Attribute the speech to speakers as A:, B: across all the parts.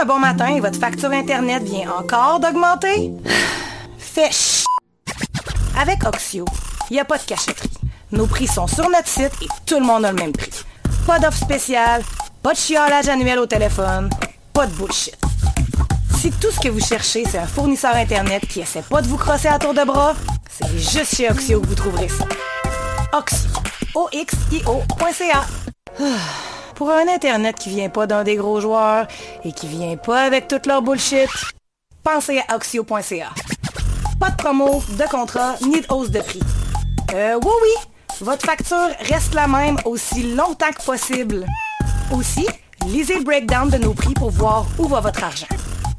A: un bon matin et votre facture Internet vient encore d'augmenter? Fais ch... Avec Oxio, il n'y a pas de cachotterie. Nos prix sont sur notre site et tout le monde a le même prix. Pas d'offre spéciale, pas de chiolage annuel au téléphone, pas de bullshit. Si tout ce que vous cherchez, c'est un fournisseur Internet qui essaie pas de vous crosser à tour de bras, c'est juste chez Oxio que vous trouverez ça. Oxio. O-X-I-O.ca. Pour un Internet qui vient pas d'un des gros joueurs et qui vient pas avec toute leur bullshit, pensez à Oxio.ca. Pas de promo, de contrat, ni de hausse de prix. Euh, oui, oui, votre facture reste la même aussi longtemps que possible. Aussi, lisez le breakdown de nos prix pour voir où va votre argent.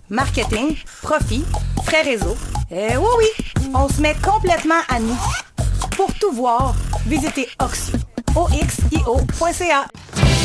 A: Marketing, profit, frais réseau. Euh, oui, oui, on se met complètement à nous. Pour tout voir, visitez Oxio. O-X-I-O.ca.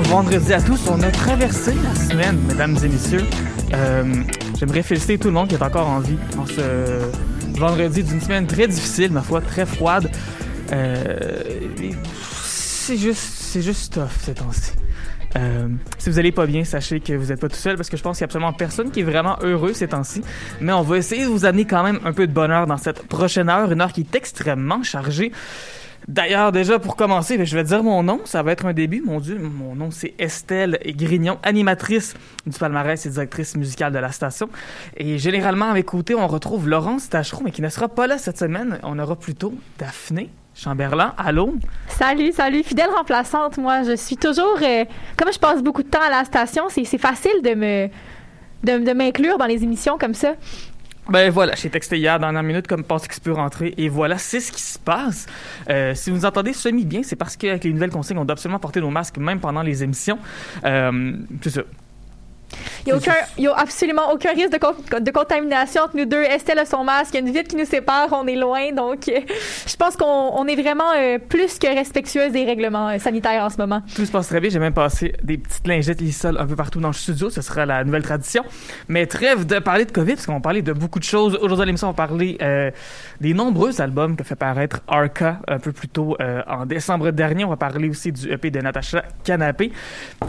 B: Vendredi à tous, on a traversé la semaine, mesdames et messieurs. Euh, J'aimerais féliciter tout le monde qui est encore en vie en ce vendredi d'une semaine très difficile, ma foi, très froide. Euh, c'est juste, c'est juste tough ces temps-ci. Euh, si vous allez pas bien, sachez que vous n'êtes pas tout seul parce que je pense qu'il y a absolument personne qui est vraiment heureux ces temps-ci. Mais on va essayer de vous amener quand même un peu de bonheur dans cette prochaine heure, une heure qui est extrêmement chargée. D'ailleurs, déjà pour commencer, je vais dire mon nom, ça va être un début. Mon Dieu, mon nom c'est Estelle Grignon, animatrice du palmarès et directrice musicale de la station. Et généralement, à mes côtés, on retrouve Laurence Tachereau, mais qui ne sera pas là cette semaine. On aura plutôt Daphné Chamberlain. Allô?
C: Salut, salut, fidèle remplaçante. Moi, je suis toujours. euh, comme je passe beaucoup de temps à la station, c'est facile de m'inclure dans les émissions comme ça.
B: Ben voilà, j'ai texté hier dans la minute comme pense qu'il peut rentrer et voilà, c'est ce qui se passe. Euh, si vous nous entendez semi bien, c'est parce qu'avec les nouvelles consignes, on doit absolument porter nos masques même pendant les émissions. Euh, c'est ça.
C: Il n'y a, a absolument aucun risque de, con- de contamination entre nous deux. Estelle a son masque, il y a une vitre qui nous sépare, on est loin. Donc, je pense qu'on on est vraiment euh, plus que respectueuse des règlements euh, sanitaires en ce moment.
B: Tout se passe très bien. J'ai même passé des petites lingettes lissoles un peu partout dans le studio. Ce sera la nouvelle tradition. Mais trêve de parler de COVID, parce qu'on va parler de beaucoup de choses. Aujourd'hui à l'émission, on va parler euh, des nombreux albums que fait paraître Arca un peu plus tôt en décembre dernier. On va parler aussi du EP de Natacha Canapé.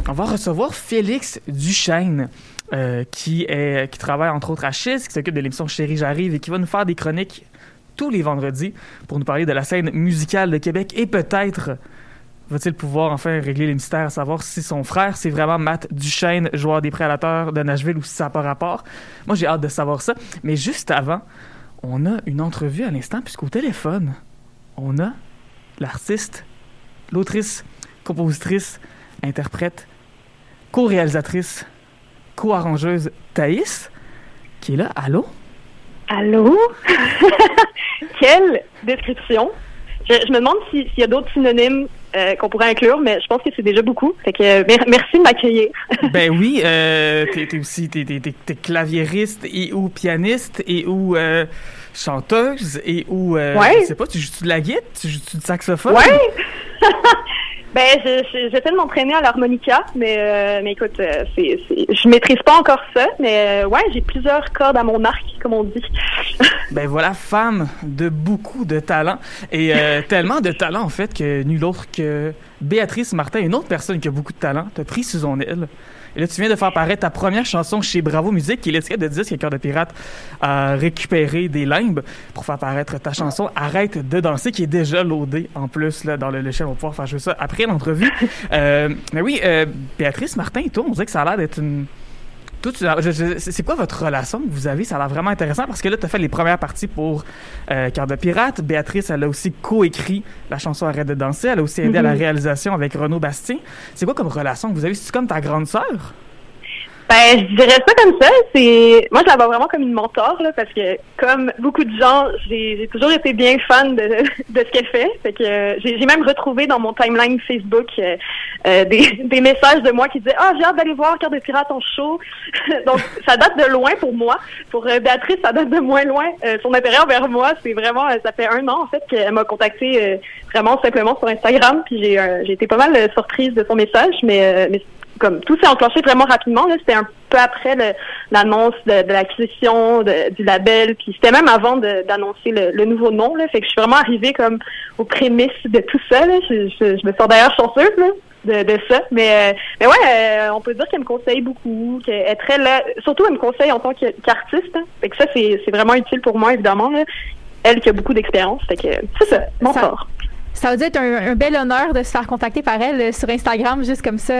B: On va recevoir Félix Duchesne. Euh, qui, travaille entre autres à Chiz, qui s'occupe de l'émission Chérie J'arrive et qui va nous faire des chroniques tous les vendredis pour nous parler de la scène musicale de Québec et peut-être Va-t-il pouvoir enfin régler les mystères à savoir si son frère, c'est vraiment Matt Duchesne, joueur des Prédateurs de Nashville, ou si ça n'a pas rapport? Moi, j'ai hâte de savoir ça. Mais juste avant, on a une entrevue à l'instant, puisqu'au téléphone, on a l'artiste, l'autrice, compositrice, interprète, co-réalisatrice, co-arrangeuse Thaïs, qui est là. Allô?
D: Allô? Quelle description! Je, je me demande si- s'il y a d'autres synonymes euh, qu'on pourrait inclure, mais je pense que c'est déjà beaucoup. Fait que euh, mer- merci de m'accueillir.
B: Ben oui, euh, t'es, t'es aussi t'es, t'es- t'es- claviériste et ou pianiste et ou euh, chanteuse et ou euh,
D: Ouais.
B: je sais pas, tu joues-tu de la guitare, tu joues-tu du saxophone?
D: Ouais! ben, je- je- j'essaie de m'entraîner à l'harmonica, mais, euh, mais écoute, euh, c'est, je maîtrise pas encore ça, mais euh, ouais, j'ai plusieurs cordes à mon arc, comme on dit.
B: Ben voilà, femme de beaucoup de talent et euh, tellement de talent en fait que nul autre que Béatrice Martin, une autre personne qui a beaucoup de talent, t'a pris sous son aile. Et là, tu viens de faire paraître ta première chanson chez Bravo Musique, qui est l'étiquette de disque que Cœur de Pirate a récupéré des limbes pour faire paraître ta chanson Arrête de danser, qui est déjà loadée en plus là, dans le logiciel. On va pouvoir faire jouer ça après l'entrevue. Euh, mais oui, euh, Béatrice Martin et toi, on dirait que ça a l'air d'être une. Toi, c'est quoi votre relation que vous avez? Ça a l'air vraiment intéressant parce que là, tu as fait les premières parties pour euh, Cœur de Pirate. Béatrice, elle a aussi coécrit la chanson Arrête de danser. Elle a aussi aidé à la réalisation avec Renaud Bastien. C'est quoi comme relation que vous avez? C'est comme ta grande sœur?
D: Ben, je dirais ça comme ça. C'est moi, je la vois vraiment comme une mentor là, parce que comme beaucoup de gens, j'ai toujours été bien fan de, de ce qu'elle fait. Fait que j'ai même retrouvé dans mon timeline Facebook euh, euh, des, des messages de moi qui disaient ah j'ai hâte d'aller voir Cœur de pirate en show. Donc ça date de loin pour moi. Pour euh, Béatrice, ça date de moins loin. Son intérêt envers moi, c'est vraiment ça fait un an en fait qu'elle m'a contacté euh, vraiment simplement sur Instagram. Puis j'ai j'ai été pas mal surprise de son message, mais mais comme tout s'est enclenché vraiment rapidement. C'était un peu après l'annonce de, de l'acquisition du label, puis c'était même avant d'annoncer le, le nouveau nom. Là. Fait que je suis vraiment arrivée comme aux prémices de tout ça. Là. Je, je- je me sens d'ailleurs chanceuse là, de, de ça. Mais, euh, mais ouais, euh, on peut dire qu'elle me conseille beaucoup, qu'elle est très là. Surtout, elle me conseille en tant qu'artiste. hein. Fait que ça, c'est vraiment utile pour moi, évidemment. Là. Elle qui a beaucoup d'expérience. Fait que c'est ça, mon
C: Ça-
D: fort.
C: Ça veut dire être un, un bel honneur de se faire contacter par elle euh, sur Instagram, juste comme ça.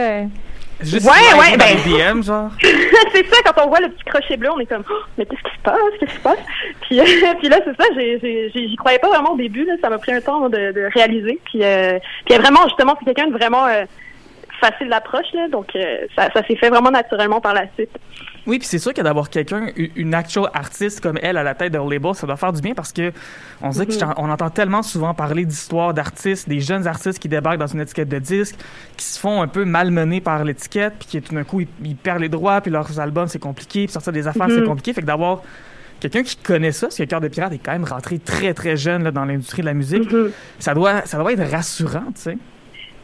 B: Juste
D: Ouais, ouais, ben-
B: DM, genre?
D: c'est ça, quand on voit le petit crochet bleu, on est comme, Oh, mais qu'est-ce qui se passe, qu'est-ce qui se passe? Puis, euh, puis là, c'est ça, j'y croyais pas vraiment au début, là, ça m'a pris un temps de, de réaliser. Puis, euh, puis vraiment, justement, c'est quelqu'un de vraiment euh, facile d'approche, là, donc euh, ça, ça s'est fait vraiment naturellement par la suite.
B: Oui, puis c'est sûr que d'avoir quelqu'un, une actual artiste comme elle à la tête d'un label, ça doit faire du bien parce que on dirait
D: Mhm.
B: qu'on entend tellement souvent parler d'histoires d'artistes, des jeunes artistes qui débarquent dans une étiquette de disque, qui se font un peu malmener par l'étiquette, puis qui tout d'un coup ils, ils perdent les droits, puis leurs albums c'est compliqué, puis sortir des affaires c'est
D: Mhm.
B: compliqué, fait que d'avoir quelqu'un qui connaît ça, parce que Cœur de Pirate est quand même rentré très très jeune là, dans l'industrie de la musique,
D: Mhm.
B: ça doit ça doit être rassurant, tu sais.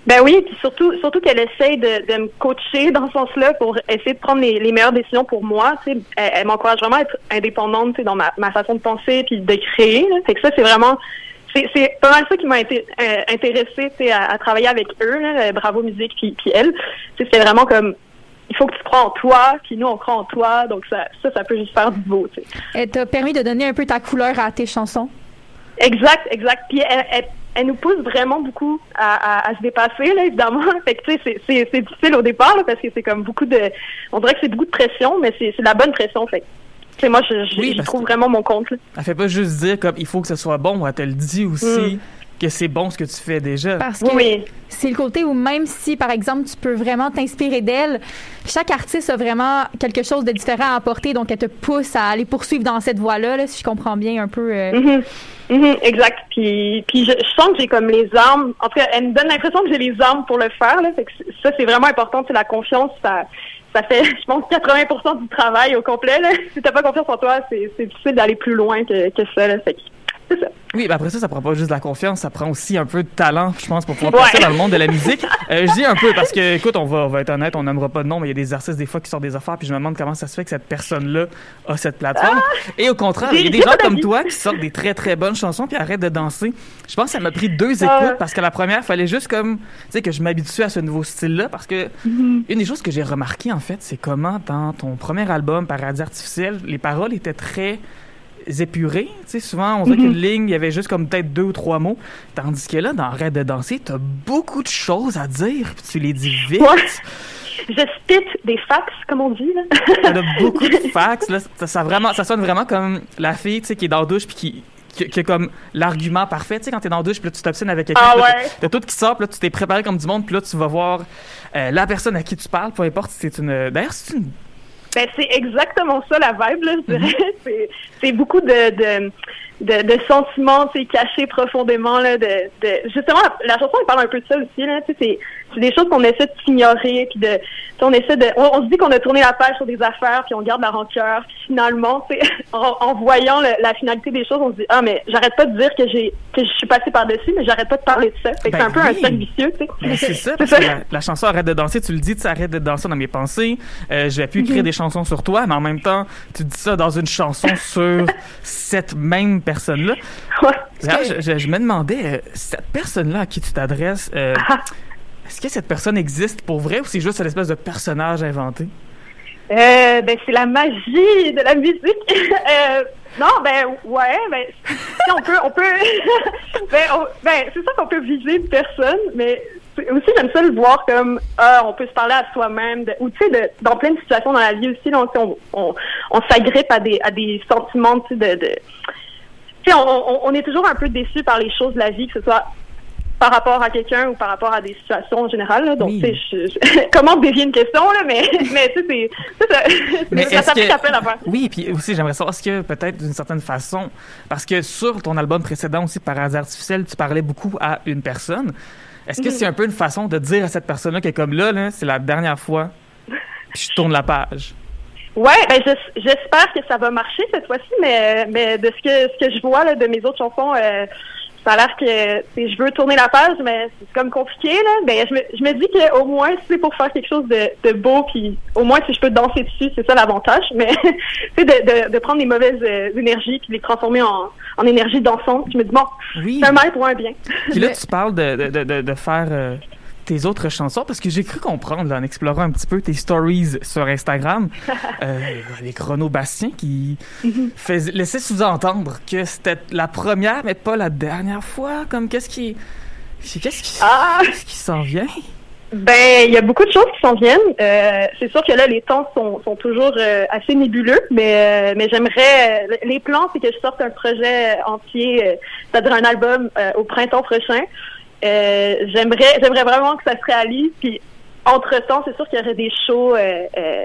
D: Ben oui, puis surtout, surtout qu'elle essaye de, de me coacher dans ce sens-là pour essayer de prendre les, les meilleures décisions pour moi. Tu sais, elle, elle m'encourage vraiment à être indépendante, tu sais, dans ma, ma façon de penser puis de créer. Là. Fait que ça, c'est vraiment, c'est, pas mal ça qui m'a été euh, intéressée, tu sais, à, à travailler avec eux, là, euh, Bravo Musique puis, puis elle. C'était vraiment comme, il faut que tu crois en toi, puis nous on croit en toi, donc ça, ça, ça peut juste faire du beau.
C: Elle t'a permis de donner un peu ta couleur à tes chansons?
D: Exact, exact. Puis elle, elle, elle nous pousse vraiment beaucoup à, à, à se dépasser, là, évidemment. Fait que, tu sais, c'est- c'est c'est difficile au départ, là, parce que c'est comme beaucoup de... On dirait que c'est beaucoup de pression, mais c'est c'est de la bonne pression. Fait sais, moi, je,
B: Oui,
D: trouve vraiment mon compte, là.
B: Elle fait pas juste dire comme il faut que ce soit bon, elle te le dit aussi
D: Mm.
B: Que c'est bon ce que tu fais déjà.
C: Parce que
D: Oui,
C: c'est le côté où même si, par exemple, tu peux vraiment t'inspirer d'elle, chaque artiste a vraiment quelque chose de différent à apporter, donc elle te pousse à aller poursuivre dans cette voie-là, là, si je comprends bien un peu. euh.
D: Mhm. Mhm, exact. Puis, puis je, je sens que j'ai comme les armes. En tout cas, elle me donne l'impression que j'ai les armes pour le faire. Là. Fait que ça, c'est vraiment important. C'est la confiance. Ça, ça fait, je pense, 80% du travail au complet. Là. Si t'as pas confiance en toi, c'est c'est difficile d'aller plus loin que, que ça. Là. Fait que c'est ça.
B: Oui, ben après ça, ça prend pas juste de la confiance, ça prend aussi un peu de talent, je pense, pour pouvoir
D: Ouais.
B: passer dans le monde de la musique. Euh, je dis un peu parce que, écoute, on va, on va être honnête, on n'aimera pas de nom, mais il y a des artistes des fois qui sortent des affaires, puis je me demande comment ça se fait que cette personne-là a cette plateforme. Et au contraire, il y a des gens comme toi qui sortent des très très bonnes chansons puis arrêtent de danser. Je pense que ça m'a pris deux
D: Ah.
B: écoutes parce que la première, fallait juste comme, tu sais, que je m'habitue à ce nouveau style-là parce que
D: Mm-hmm.
B: une des choses que j'ai remarqué en fait, c'est comment dans ton premier album, Paradis artificiel, les paroles étaient très épurées. Tu sais, souvent, on dirait
D: Mm-hmm.
B: qu'une ligne, il y avait juste comme peut-être deux ou trois mots. Tandis que là, dans Arrête de danser, t'as beaucoup de choses à dire, puis tu les dis vite.
D: Ouais. Je spit des fax, comme on dit. Là.
B: T'en as beaucoup de fax. Là, ça, ça vraiment, ça sonne vraiment comme la fille tu sais, qui est dans la douche puis qui, qui, qui a comme l'argument parfait. Tu sais, quand t'es dans la douche puis là, tu t'obstines avec quelqu'un.
D: Ah ouais.
B: T'as tout qui sort, puis là, tu t'es préparé comme du monde, puis là, tu vas voir euh, la personne à qui tu parles, peu importe si c'est une. D'ailleurs, c'est une.
D: Ben, c'est exactement ça la vibe, là, je
B: Mhm.
D: dirais. C'est- C'est beaucoup de, de, de, de sentiments, cachés profondément, là, de, de, justement, la chanson, elle parle un peu de ça aussi, là, tu sais, c'est, c'est des choses qu'on essaie de s'ignorer, puis de, on essaie de, on, on se dit qu'on a tourné la page sur des affaires, puis on garde la rancœur, finalement, en, en voyant le- la finalité des choses, on se dit, ah, mais j'arrête pas de dire que j'ai, que je suis passée par-dessus, mais j'arrête pas de parler de ça. Que
B: Ben
D: c'est un peu un cercle vicieux, tu sais.
B: Ben, c'est ça, parce
D: C'est
B: que la, la chanson Arrête de danser, tu le dis, tu sais, arrête de danser dans mes pensées. Euh, je vais plus écrire des chansons sur toi, mais en même temps, tu dis ça dans une chanson sur cette même personne-là.
D: Ouais.
B: D'ailleurs, je, je- je me demandais, euh, cette personne-là à qui tu t'adresses, euh,
D: Ah.
B: Est-ce que cette personne existe pour vrai ou c'est juste une espèce de personnage inventé?
D: Euh, ben c'est la magie de la musique. euh, non, ben ouais, ben si on peut, on peut, ben, ben c'est ça qu'on peut viser une personne, mais aussi j'aime ça le voir comme ah, on peut se parler à soi-même, ou tu sais, dans plein de situations dans la vie aussi, là, on, on, s'agrippe à des à des sentiments, tu sais, de, de tu sais, on est toujours un peu déçu par les choses de la vie, que ce soit par rapport à quelqu'un ou par rapport à des situations en général. Là. Donc,
B: Oui.
D: tu sais, je, je- comment dévier une question, là, mais, mais tu sais, c'est- ça. Ça
B: que-
D: à plein d'affaires.
B: Oui, puis aussi, j'aimerais savoir, est-ce que peut-être d'une certaine façon, parce que sur ton album précédent aussi, Paradis artificiel, tu parlais beaucoup à une personne. Est-ce que
D: Mhm.
B: c'est un peu une façon de dire à cette personne-là que comme là, là c'est la dernière fois, puis je tourne la page?
D: Ouais, ben j'es- j'espère que ça va marcher cette fois-ci, mais mais de ce que ce que je vois là, de mes autres chansons, euh, ça a l'air que je veux tourner la page, mais c'est comme compliqué là. Ben je me je me dis que au moins si c'est pour faire quelque chose de, de beau, puis au moins si je peux danser dessus, c'est ça l'avantage. Mais tu sais de, de de prendre les mauvaises euh, énergies puis les transformer en en énergie dansante, je me dis bon,
B: Oui.
D: c'est un mal pour un bien.
B: Puis là, tu parles de, de, de, de- de faire euh, tes autres chansons, parce que j'ai cru comprendre, là, en explorant un petit peu tes stories sur Instagram, euh, les chrono Bastien qui fais- laissaient sous-entendre que c'était la première, mais pas la dernière fois. Comme qu'est-ce qui. Qu'est-ce qui,
D: Ah!
B: qu'est-ce qui s'en vient?
D: Ben, il y a beaucoup de choses qui s'en viennent. Euh, c'est sûr que là, les temps sont, sont toujours euh, assez nébuleux, mais euh, mais j'aimerais. les plans, c'est que je sorte un projet entier, c'est-à-dire un album au printemps prochain. Euh, j'aimerais j'aimerais vraiment que ça se réalise. Puis entre temps, c'est sûr qu'il y aurait des shows. Euh, euh,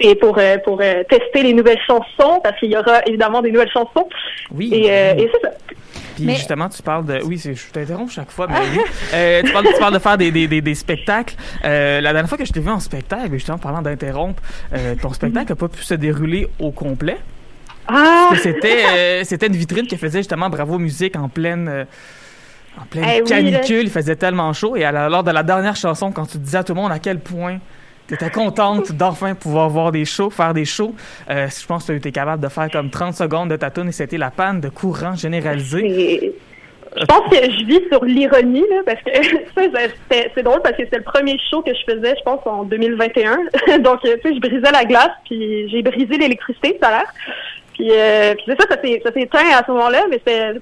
D: c'est pour euh, pour euh, tester les nouvelles chansons parce qu'il y aura évidemment des nouvelles chansons
B: Oui.
D: et, euh, et c'est ça.
B: Puis
C: Mais-
B: justement, tu parles de. Oui, c'est- je t'interromps chaque fois, mais oui. Euh, tu, parles, tu parles de faire des, des, des, des spectacles. Euh, la dernière fois que je t'ai vu en spectacle, justement, parlant d'interrompre, euh, ton spectacle n'a pas pu se dérouler au complet.
D: Ah,
B: Que C'était euh, c'était une vitrine qui faisait justement Bravo Musique en pleine. Euh, en pleine
D: Eh oui,
B: canicule, il faisait tellement chaud. Et à lors de la dernière chanson, quand tu disais à tout le monde à quel point tu étais contente d'enfin pouvoir voir des shows, faire des shows, euh, je pense que tu été capable de faire comme 30 secondes de ta tune et c'était la panne de courant généralisée.
D: C'est- Je pense que je vis sur l'ironie, là, parce que c'était- c'est drôle parce que c'était le premier show que je faisais, je pense, en 2021. Donc, euh, tu sais, je brisais la glace, puis j'ai brisé l'électricité tout à l'heure. Puis, euh, puis c'est ça, ça s'est éteint à ce moment-là, mais c'est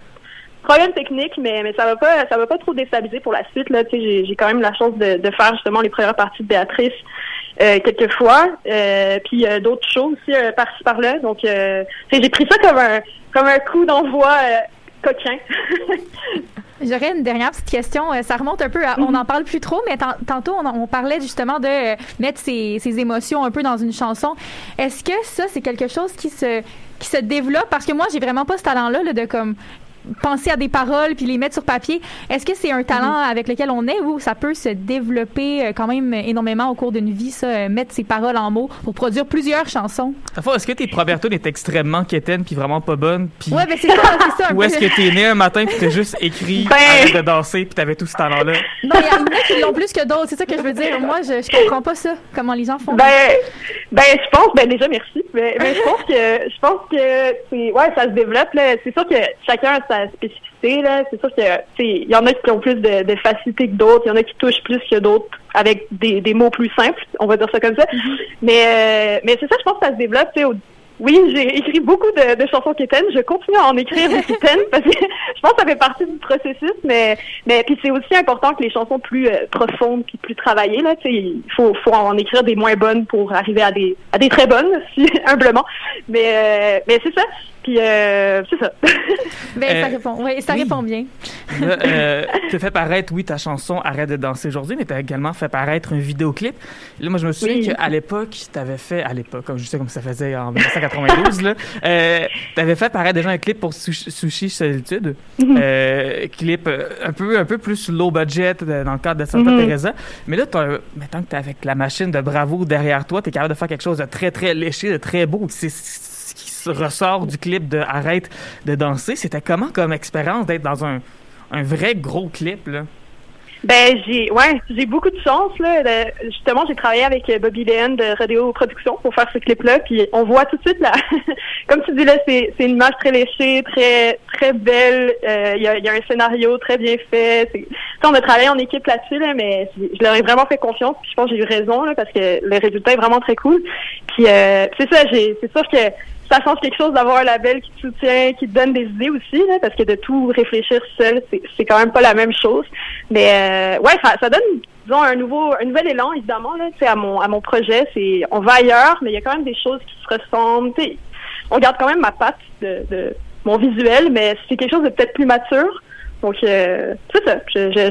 D: problème technique, mais, mais ça va pas ça va pas trop déstabiliser pour la suite. Là, j'ai j'ai quand même la chance de, de faire justement les premières parties de Béatrice euh, quelques fois, euh, puis euh, d'autres shows aussi par-ci par-là. Donc, j'ai pris ça comme un comme un coup d'envoi coquin.
C: J'aurais une dernière petite question. Ça remonte un peu à, on n'en parle plus trop, mais tan- tantôt, on, parlait justement de mettre ses, ses émotions un peu dans une chanson. Est-ce que ça, c'est quelque chose qui se, qui se développe? Parce que moi, j'ai vraiment pas ce talent-là là, de comme penser à des paroles puis les mettre sur papier. Est-ce que c'est un talent avec lequel on est ou ça peut se développer euh, quand même énormément au cours d'une vie, ça, euh, mettre ses paroles en mots pour produire plusieurs chansons?
B: Est-ce que tes premières tunes étaient extrêmement quétaines puis vraiment pas bonnes? Puis...
C: Ouais, ben c'est ça, c'est ça un
B: Ou est-ce que t'es né un matin puis t'as juste écrit
D: Ben-
B: de danser puis t'avais tout ce talent-là?
C: Non, il y en a qui l'ont plus que d'autres, c'est ça que je veux dire. Moi, je, je comprends pas ça, comment les gens font.
D: Ben, ben, je pense, ben déjà merci. Mais, mais je pense que, je pense que ouais, ça se développe. Là. C'est sûr que chacun a sa spécificité. Là. C'est sûr que, il y en a qui ont plus de, de facilité que d'autres. Il y en a qui touchent plus que d'autres avec des, des mots plus simples. On va dire ça comme ça. Mais, euh, mais c'est ça, je pense que ça se développe. tu sais, au- oui, j'ai écrit beaucoup de, de chansons quétaines. Je continue à en écrire des quétaines parce que je pense que ça fait partie du processus. Mais, mais puis c'est aussi important que les chansons plus euh, profondes puis plus travaillées là. Il faut, faut en écrire des moins bonnes pour arriver à des à des très bonnes, si humblement. Mais euh, mais c'est ça. Puis euh, c'est ça.
C: Ben, ça
B: Euh,
C: répond, oui, ça
B: oui.
C: répond bien.
B: Euh, t'as fait paraître, oui, ta chanson Arrête de danser aujourd'hui, mais t'as également fait paraître un vidéoclip. Et là, moi, je me souviens
D: Oui.
B: qu'à l'époque, t'avais fait, à l'époque, comme je sais comme ça faisait en 1992, là, euh, t'avais fait paraître déjà un clip pour Sushi, Solitude. Euh, clip un peu, un peu plus low budget dans le cadre de Santa
D: Mhm.
B: Teresa. Mais là, maintenant que t'es avec la machine de Bravo derrière toi, t'es capable de faire quelque chose de très, très léché, de très beau. C'est ressort du clip de Arrête de danser. C'était comment comme expérience d'être dans un, un vrai gros clip, là?
D: Ben j'ai ouais, j'ai beaucoup de chance là. Justement, j'ai travaillé avec Bobby Léon de Radio Production pour faire ce clip-là, puis on voit tout de suite là, comme tu dis là, c'est une image très léchée, très très belle. Euh, Il y, a, y a un scénario très bien fait. On a travaillé en équipe là-dessus là, mais je leur ai vraiment fait confiance. Puis je pense que j'ai eu raison là parce que le résultat est vraiment très cool. Puis euh, c'est ça, c'est sûr que ça change quelque chose d'avoir un label qui te soutient, qui te donne des idées aussi, là, parce que de tout réfléchir seul, c'est quand même pas la même chose. Mais euh, ouais, ça, donne disons un nouveau un nouvel élan évidemment là, à mon à mon projet, c'est on va ailleurs, mais il y a quand même des choses qui se ressemblent. On garde quand même ma patte de, mon visuel, mais c'est quelque chose de peut-être plus mature Donc, euh, c'est ça.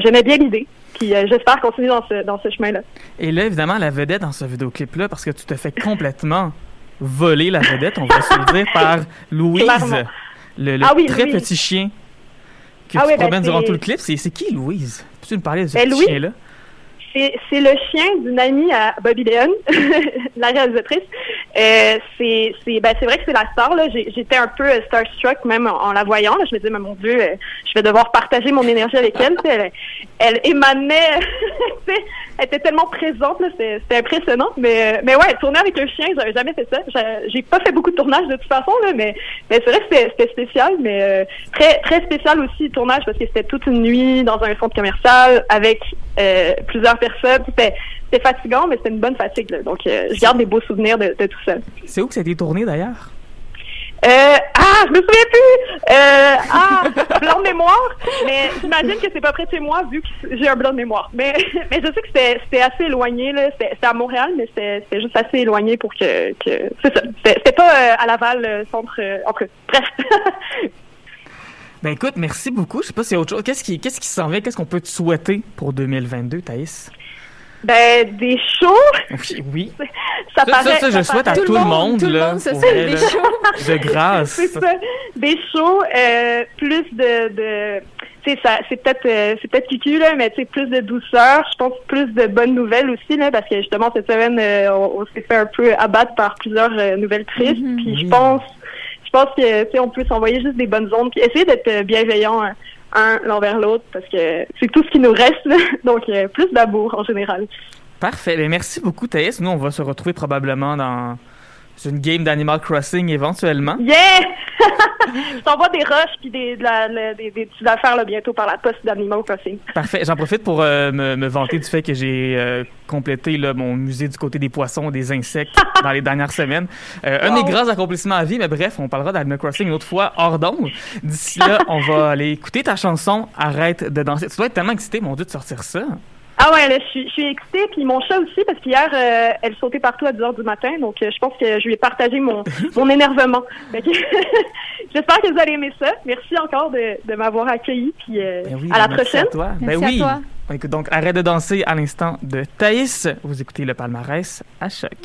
D: J'aimais bien l'idée. Puis euh, j'espère continuer dans ce, dans ce chemin-là.
B: Et là, évidemment, la vedette dans ce vidéoclip-là, parce que tu te fais complètement voler la vedette, on va se le dire, par Louise,
D: Clairement.
B: le, le
D: Ah oui,
B: très petit chien que
D: Ah
B: tu
D: oui, ben,
B: promènes durant tout le clip. C'est qui, Louise? Peux-tu nous parler de ce
D: Ben,
B: petit chien-là?
D: C'est c'est le chien d'une amie à Bobby Leon, la réalisatrice. Euh, c'est ben vrai que c'est la star J'étais un peu euh, starstruck même en, la voyant. Là. Je me disais mais mon Dieu, euh, je vais devoir partager mon énergie avec elle. Elle, elle émanait, elle était tellement présente. C'était impressionnant. Mais mais ouais, tourner avec un chien, j'avais jamais fait ça. J'ai- pas fait beaucoup de tournages de toute façon là, mais mais c'est vrai que c'était spécial, mais euh, très très spécial aussi le tournage parce que c'était toute une nuit dans un centre commercial avec plusieurs personnes. C'était fatigant, mais c'était une bonne fatigue. Là. Donc, euh, je garde des beaux souvenirs de, de tout ça.
B: C'est où que ça a été tourné, d'ailleurs?
D: Euh, ah, je me souviens plus! Euh, ah, blanc de mémoire. Mais j'imagine que c'est pas près de chez moi, vu que j'ai un blanc de mémoire. Mais, mais je sais que c'était assez éloigné. là. C'était à Montréal, mais c'était juste assez éloigné pour que... que c'est ça. C'était pas euh, à Laval, centre... en cas, bref.
B: Ben écoute, merci beaucoup. Je sais pas s'il y a autre chose. Qu'est-ce qui, qu'est-ce qui s'en vient? Qu'est-ce qu'on peut te souhaiter pour 2022, Thaïs?
D: Ben, des shows,
B: Oui, oui.
D: ça
B: Ça,
D: paraît...
B: ça, ça, je souhaite à tout, le monde,
C: tout le
B: là,
C: monde
B: vrai,
C: des
B: là,
C: shows.
B: de grâce.
D: C'est ça. Des shows, euh, plus de, de tu sais, ça, c'est peut-être, euh, c'est peut-être cucu, là, mais tu sais, plus de douceur. Je pense plus de bonnes nouvelles aussi, là, parce que justement, cette semaine, euh, on, on s'est fait un peu abattre par plusieurs euh, nouvelles tristes.
C: Mhm.
D: Puis je pense, je pense que, tu sais, on peut s'envoyer juste des bonnes ondes, puis essayer d'être euh, bienveillant un, un l'envers l'autre, parce que c'est tout ce qui nous reste. Donc, euh, plus d'amour en général.
B: Parfait. Ben, merci beaucoup, Thaïs. Nous, on va se retrouver probablement dans une game d'Animal Crossing éventuellement.
D: Yeah! je t'envoie des rushs puis des, de la- la- des, des petites affaires là, bientôt par la poste d'Animal Crossing.
B: Parfait. J'en profite pour euh, me, me vanter du fait que j'ai euh, complété là, mon musée du côté des poissons, des insectes dans les dernières semaines. Euh, Un des grands accomplissements à vie, mais bref, on parlera d'Animal Crossing une autre fois hors d'onde. D'ici là, on va aller écouter ta chanson Arrête de danser. Tu dois être tellement excité, mon Dieu, de sortir ça.
D: Ah ouais, là, je suis, je suis excitée, puis mon chat aussi, parce qu'hier, euh, elle sautait partout à 10 heures du matin, donc euh, je pense que je lui ai partagé mon, mon énervement. J'espère que vous allez aimer ça. Merci encore de, de m'avoir accueilli, puis euh,
B: Ben oui,
D: à la
B: merci
D: prochaine.
B: À toi.
C: Merci
B: ben
C: à
B: oui.
C: toi.
B: On écoute donc Arrête de danser à l'instant de Thaïs. Vous écoutez le palmarès à choc.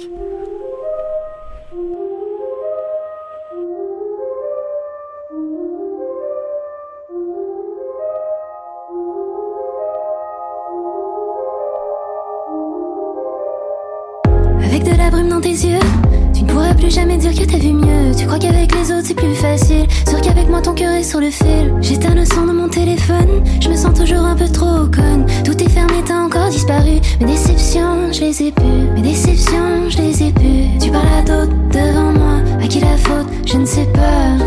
E: Jamais dire que t'as vu mieux. Tu crois qu'avec les autres c'est plus facile. Sûr qu'avec moi ton cœur est sur le fil. J'éteins le son de mon téléphone, je me sens toujours un peu trop conne. Tout est fermé, t'as encore disparu. Mes déceptions, je les ai pu. Mes déceptions, je les ai pu. Tu parles à d'autres devant moi, à qui la faute, je ne sais pas.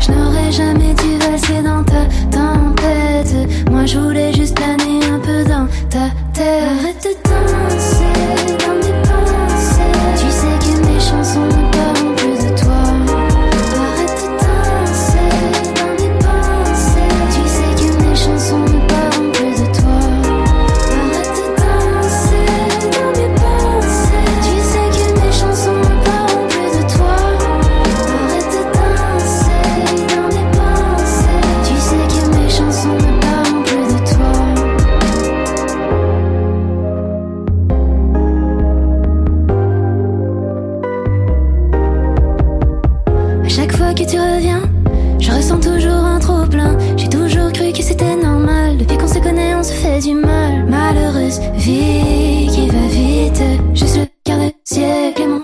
E: Je n'aurais jamais dû valser dans ta tempête. Moi je voulais juste planer un peu dans ta tête. Arrête de danser dans que chaque fois que tu reviens, je ressens toujours un trop plein. J'ai toujours cru que c'était normal. Depuis qu'on se connaît, on se fait du mal. Malheureuse vie qui va vite. Juste le quart de siècle et mon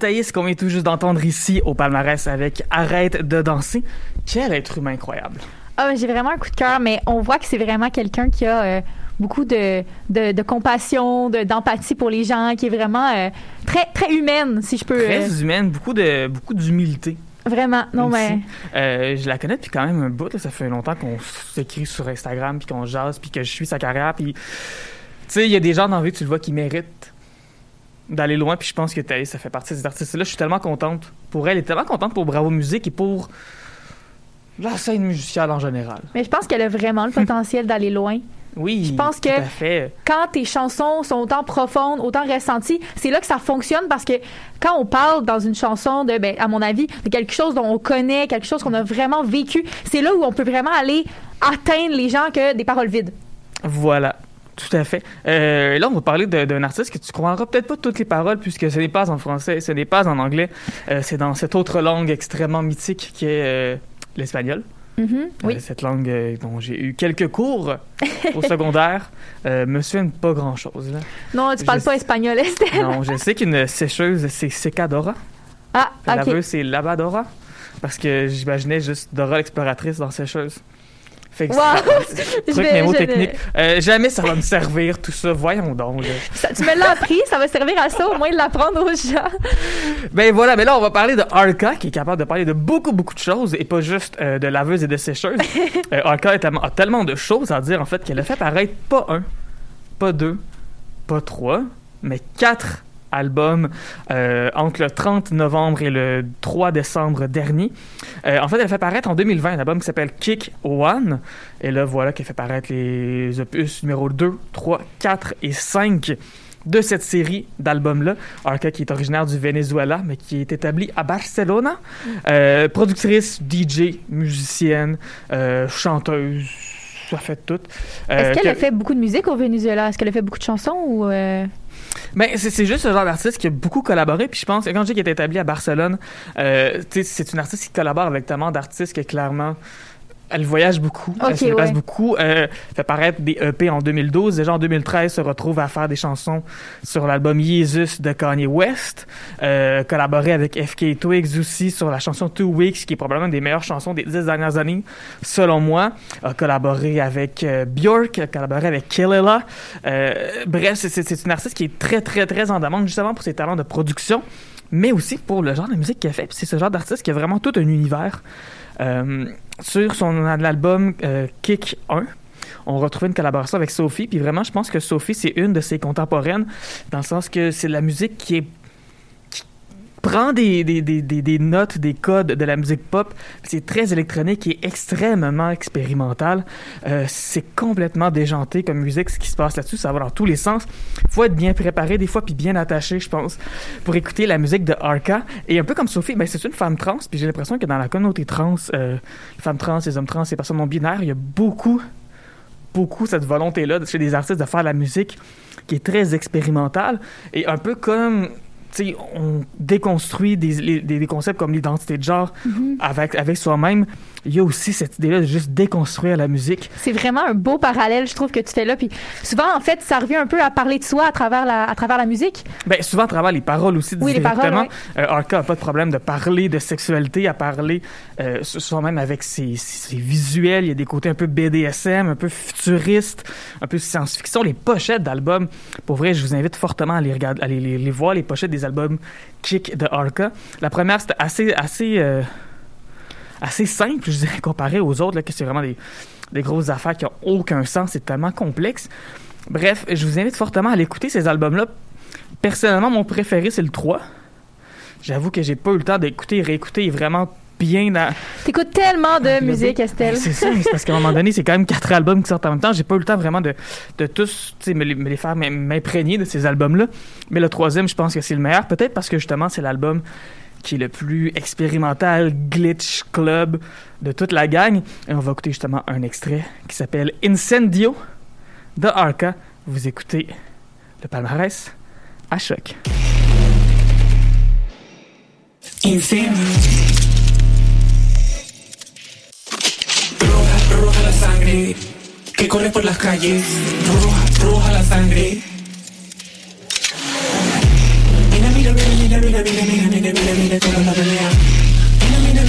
B: Thaïs qu'on vient tout juste d'entendre ici au palmarès avec Arrête de danser. Quel être humain incroyable.
C: Ah, j'ai vraiment un coup de cœur, mais on voit que c'est vraiment quelqu'un qui a euh, beaucoup de, de, de compassion, de- d'empathie pour les gens, qui est vraiment euh, très, très humaine, si je peux. euh,
B: Très humaine, beaucoup de beaucoup d'humilité.
C: vraiment. Non, mais.
B: Euh, je la connais depuis quand même un bout. là. Ça fait longtemps qu'on s'écrit sur Instagram, puis qu'on jase, puis que je suis sa carrière. Puis, tu sais, il y a des gens dans la vie, tu le vois, qui méritent d'aller loin. Puis je pense que Thaïs, ça fait partie de ces artistes-là. Je suis tellement contente pour elle et tellement contente pour Bravo Musique et pour la scène musicale en général.
C: Mais je pense qu'elle a vraiment le potentiel d'aller loin.
B: Oui,
C: Je pense
B: tout
C: que-
B: à fait.
C: Quand tes chansons sont autant profondes, autant ressenties, c'est là que ça fonctionne parce que quand on parle dans une chanson de, ben, à mon avis, de quelque chose dont on connaît, quelque chose qu'on a vraiment vécu, c'est là où on peut vraiment aller atteindre les gens que des paroles vides.
B: Voilà. Tout à fait. Euh, là, on va parler d'un artiste que tu comprendras peut-être pas toutes les paroles puisque ce n'est pas en français, ce n'est pas en anglais. Euh, c'est dans cette autre langue extrêmement mythique qui est euh, l'espagnol.
C: Mhm, oui.
B: Euh, cette langue dont j'ai eu quelques cours au secondaire me souviennent pas grand-chose.
C: Non, tu parles
B: je-
C: pas espagnol, Estelle.
B: Non, je sais qu'une sécheuse, c'est secadora.
C: Ah,
B: La
C: ok.
B: laveuse, c'est lavadora. Parce que j'imaginais juste Dora l'exploratrice dans sécheuse. Fait que
C: Wow!
B: c'est- truc
C: vais-
B: Euh, jamais ça va me servir tout ça. Voyons donc. là.
C: Ça- tu me l'as appris, ça va servir à ça, au moins de l'apprendre aux gens.
B: Ben voilà, mais là on va parler de Arca qui est capable de parler de beaucoup beaucoup de choses et pas juste euh, de laveuse et de sécheuse. euh, Arca a tellement de choses à dire en fait qu'elle a fait paraître pas un, pas deux, pas trois, mais quatre albums euh, entre le 30 novembre et le 3 décembre dernier. Euh, en fait, elle fait paraître en 2020 un album qui s'appelle Kick One. Et là, voilà qu'elle fait paraître les opus numéro 2, 3, 4 et 5 de cette série d'albums-là. Arca qui est originaire du Venezuela, mais qui est établie à Barcelona. Euh, productrice, DJ, musicienne, chanteuse, ça fait tout.
C: Est-ce qu'elle a fait beaucoup de musique au Venezuela? Est-ce qu'elle a fait beaucoup de chansons ou.
B: Mais c'est c'est juste ce genre d'artiste qui a beaucoup collaboré. Puis je pense que quand dis qu'elle est établie à Barcelone, euh, c'est une artiste qui collabore avec tellement d'artistes que clairement. Elle voyage beaucoup, elle se déplace
C: ouais.
B: beaucoup, euh, fait paraître des EP en 2012. Déjà en 2013, se retrouve à faire des chansons sur l'album Jesus de Kanye West. Euh, collaboré avec FK Twigs aussi sur la chanson Two Weeks, qui est probablement une des meilleures chansons des dix dernières années, selon moi. A collaboré avec euh, Björk, a collaboré avec Killela. Euh, bref, c'est- c'est c'est une artiste qui est très, très, très en demande, justement pour ses talents de production, mais aussi pour le genre de musique qu'elle fait. C'est ce genre d'artiste qui a vraiment tout un univers. Euh, sur son album euh, Kick 1, on retrouvait une collaboration avec Sophie. Puis vraiment, je pense que Sophie, c'est une de ses contemporaines, dans le sens que c'est la musique qui est prend des, des, des, des, notes, des codes de la musique pop. C'est très électronique et extrêmement expérimental. Euh, c'est complètement déjanté comme musique, ce qui se passe là-dessus. Ça va dans tous les sens. faut être bien préparé des fois, puis bien attaché, je pense, pour écouter la musique de Arca. Et un peu comme Sophie, ben, c'est une femme trans, puis j'ai l'impression que dans la communauté trans, euh, les femmes trans, les hommes trans, les personnes non binaires, il y a beaucoup, beaucoup cette volonté-là chez des artistes de faire la musique qui est très expérimentale et un peu comme on déconstruit des, les- des, des concepts comme l'identité de genre avec, avec soi-même. Il y a aussi cette idée-là de juste déconstruire la musique.
C: C'est vraiment un beau parallèle, je trouve, que tu fais là. Puis souvent, en fait, ça revient un peu à parler de soi à travers la, à travers la musique.
B: Ben, souvent à travers les paroles aussi
C: Oui, les paroles,
B: Euh, Arca n'a pas de problème de parler de sexualité, à parler euh, souvent même avec ses, ses visuels. Il y a des côtés un peu BDSM, un peu futuristes, un peu science-fiction. Les pochettes d'albums, pour vrai, je vous invite fortement à les, regarder, à les, les- les voir, les pochettes des albums Kick de Arca. La première, c'était assez, assez, euh, assez simple, je dirais, comparé aux autres, là, que c'est vraiment des, des grosses affaires qui n'ont aucun sens. C'est tellement complexe. Bref, je vous invite fortement à l'écouter, ces albums-là. Personnellement, mon préféré, c'est le 3. J'avoue que j'ai pas eu le temps d'écouter et réécouter. Vraiment bien dans...
C: T'écoutes tellement de musique, Estelle.
B: C'est ça, c'est parce qu'à un moment donné, c'est quand même quatre albums qui sortent en même temps. J'ai pas eu le temps vraiment de, de tous tu sais, me, les- me les faire m'im- m'imprégner de ces albums-là. Mais le troisième, je pense que c'est le meilleur. Peut-être parce que justement, c'est l'album qui est le plus expérimental, glitch club de toute la gang. Et on va écouter justement un extrait qui s'appelle Incendio de Arca. Vous écoutez le palmarès à choc.
F: Incendio. Roja, roja la sangre que corre por las calles. Roja, roja la sangre. Mira, mira, mira, mira, mira, mira, mira. Mira, mira, mira, mira, mira. Mira, mira,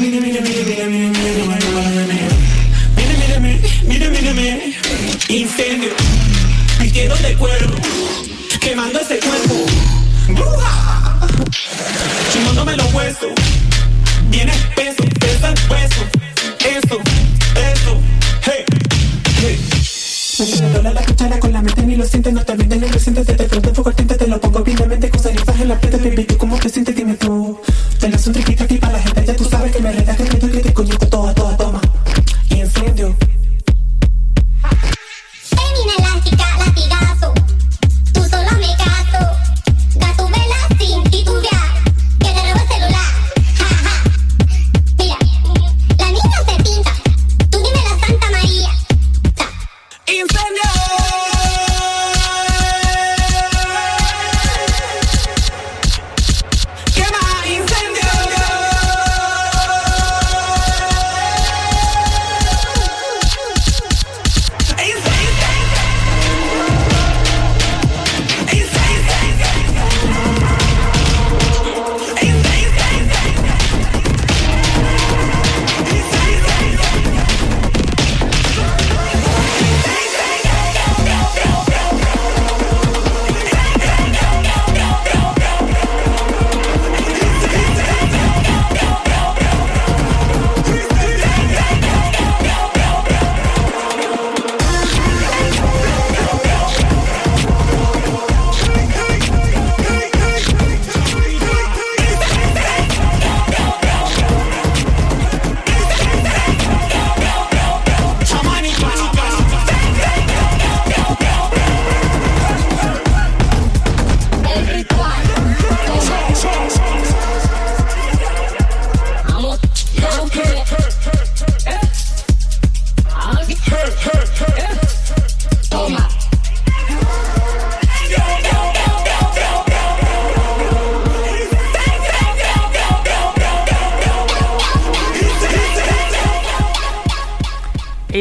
F: mira, mira, mira, mira, mira, mira, mira, mira, mira, mira. Incendio, vistiendo de cuero, quemando ese cuerpo. ¡Bruja! Chumándome los huesos, bien espeso, pesa el hueso. Me dobla la cuchara con la mente ni lo sientes, no te olvides, no lo sientes, te pronto foco tinte, te lo pongo bien de mente, con cenizas en la frente, baby, ¿tú cómo te sientes? Dime tú. Te lo un triquito aquí para la gente, ya tú sabes que me retas, que y que te coñito toda, toda, toma. Y incendio.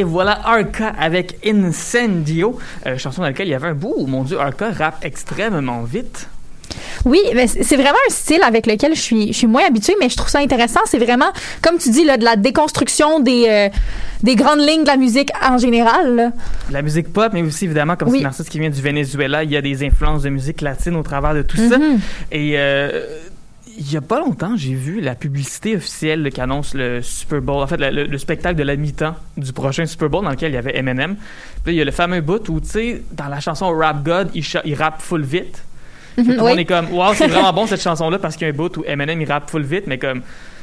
B: Voilà Arca avec Incendio, euh, chanson dans laquelle il y avait un bout mon Dieu, Arca rappe extrêmement vite.
C: Oui, mais c'est vraiment un style avec lequel je suis, je suis moins habituée, mais je trouve ça intéressant. C'est vraiment, comme tu dis, là, de la déconstruction des, euh, des grandes lignes de la musique en général. là.
B: La musique pop, mais aussi évidemment, comme
C: Oui.
B: c'est un artiste qui vient du Venezuela, il y a des influences de musique latine au travers de tout ça.
C: Mhm.
B: Et euh, il y a pas longtemps, j'ai vu la publicité officielle qui annonce le Super Bowl, en fait, le, le- le spectacle de la mi-temps du prochain Super Bowl dans lequel il y avait Eminem. Puis là, il y a le fameux bout où, tu sais, dans la chanson Rap God, il, il rappe full vite.
C: Mhm, oui.
B: monde est comme, waouh, c'est vraiment bon cette chanson-là parce qu'il y a un bout où Eminem il rappe full vite, mais comme.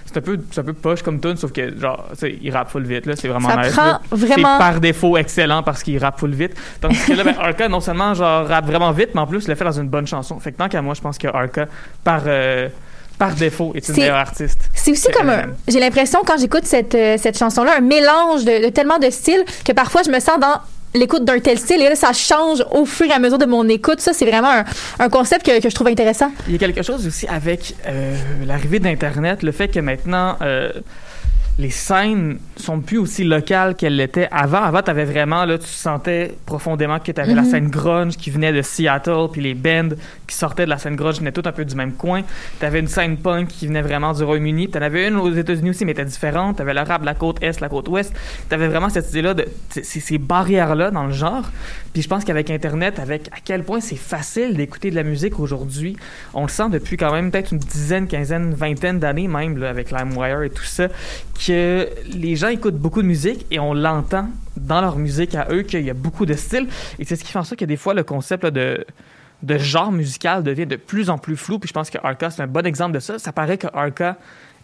B: C'est un, peu, c'est un peu poche comme tune, sauf que, genre, tu sais, il rappe full vite, là, c'est vraiment
C: Ça
B: nice.
C: prend vraiment-
B: C'est par défaut excellent parce qu'il rappe full vite. Tandis que là, ben, Arca, non seulement, genre, rappe vraiment vite, mais en plus, le fait dans une bonne chanson. Fait que tant qu'à moi, je pense que Arca, par, euh, par défaut, est une
C: C'est-
B: meilleure artiste.
C: C'est aussi comme un, j'ai l'impression quand j'écoute cette, euh, cette chanson-là, un mélange de, de tellement de styles que parfois je me sens dans l'écoute d'un tel style et là ça change au fur et à mesure de mon écoute. Ça c'est vraiment un, un concept que, que je trouve intéressant.
B: Il y a quelque chose aussi avec euh, l'arrivée d'Internet, le fait que maintenant, euh, les scènes sont plus aussi locales qu'elles l'étaient avant. Avant, tu avais vraiment, là, tu sentais profondément que tu avais la
C: Mhm.
B: scène grunge qui venait de Seattle, puis les bands qui sortaient de la scène grunge venaient tout un peu du même coin. Tu avais une scène punk qui venait vraiment du Royaume-Uni. Tu en avais une aux États-Unis aussi, mais était différente. Tu avais de la côte Est, la côte Ouest. Tu avais vraiment cette idée-là, de ces, barrières-là dans le genre. Puis je pense qu'avec Internet, avec à quel point c'est facile d'écouter de la musique aujourd'hui, on le sent depuis quand même peut-être une dizaine, quinzaine, vingtaine d'années même, là, avec LimeWire et tout ça, que les gens écoutent beaucoup de musique et on l'entend dans leur musique à eux qu'il y a beaucoup de styles. Et c'est ce qui fait en sorte que des fois, le concept de genre musical devient de plus en plus flou. Puis je pense que Arca, c'est un bon exemple de ça. Ça paraît que Arca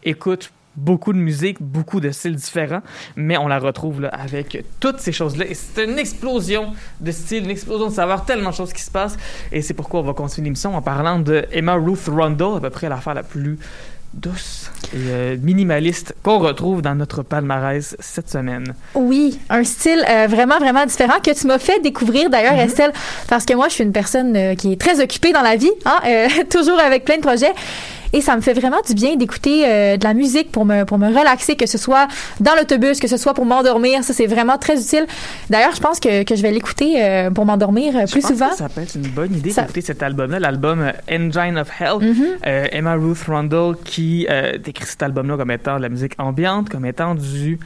B: écoute beaucoup de musique, beaucoup de styles différents, mais on la retrouve là, avec toutes ces choses-là. Et c'est une explosion de styles, une explosion de saveurs, tellement de choses qui se passent. Et c'est pourquoi on va continuer l'émission en parlant de Emma Ruth Rundle, à peu près l'affaire la plus douce et euh, minimaliste qu'on retrouve dans notre palmarès cette semaine.
C: Oui, un style euh, vraiment, vraiment différent que tu m'as fait découvrir d'ailleurs, Estelle, parce que moi, je suis une personne euh, qui est très occupée dans la vie, hein, euh, toujours avec plein de projets. Et ça me fait vraiment du bien d'écouter euh, de la musique pour me, pour me relaxer, que ce soit dans l'autobus, que ce soit pour m'endormir. Ça, c'est vraiment très utile. D'ailleurs, je pense que, que je vais l'écouter euh, pour m'endormir euh, plus
B: pense
C: souvent.
B: que ça peut être une bonne idée
C: Ça-
B: d'écouter cet album-là, l'album Engine of Hell.
C: Mhm.
B: Emma Ruth Rundle qui décrit cet album-là comme étant de la musique ambiante, comme étant du...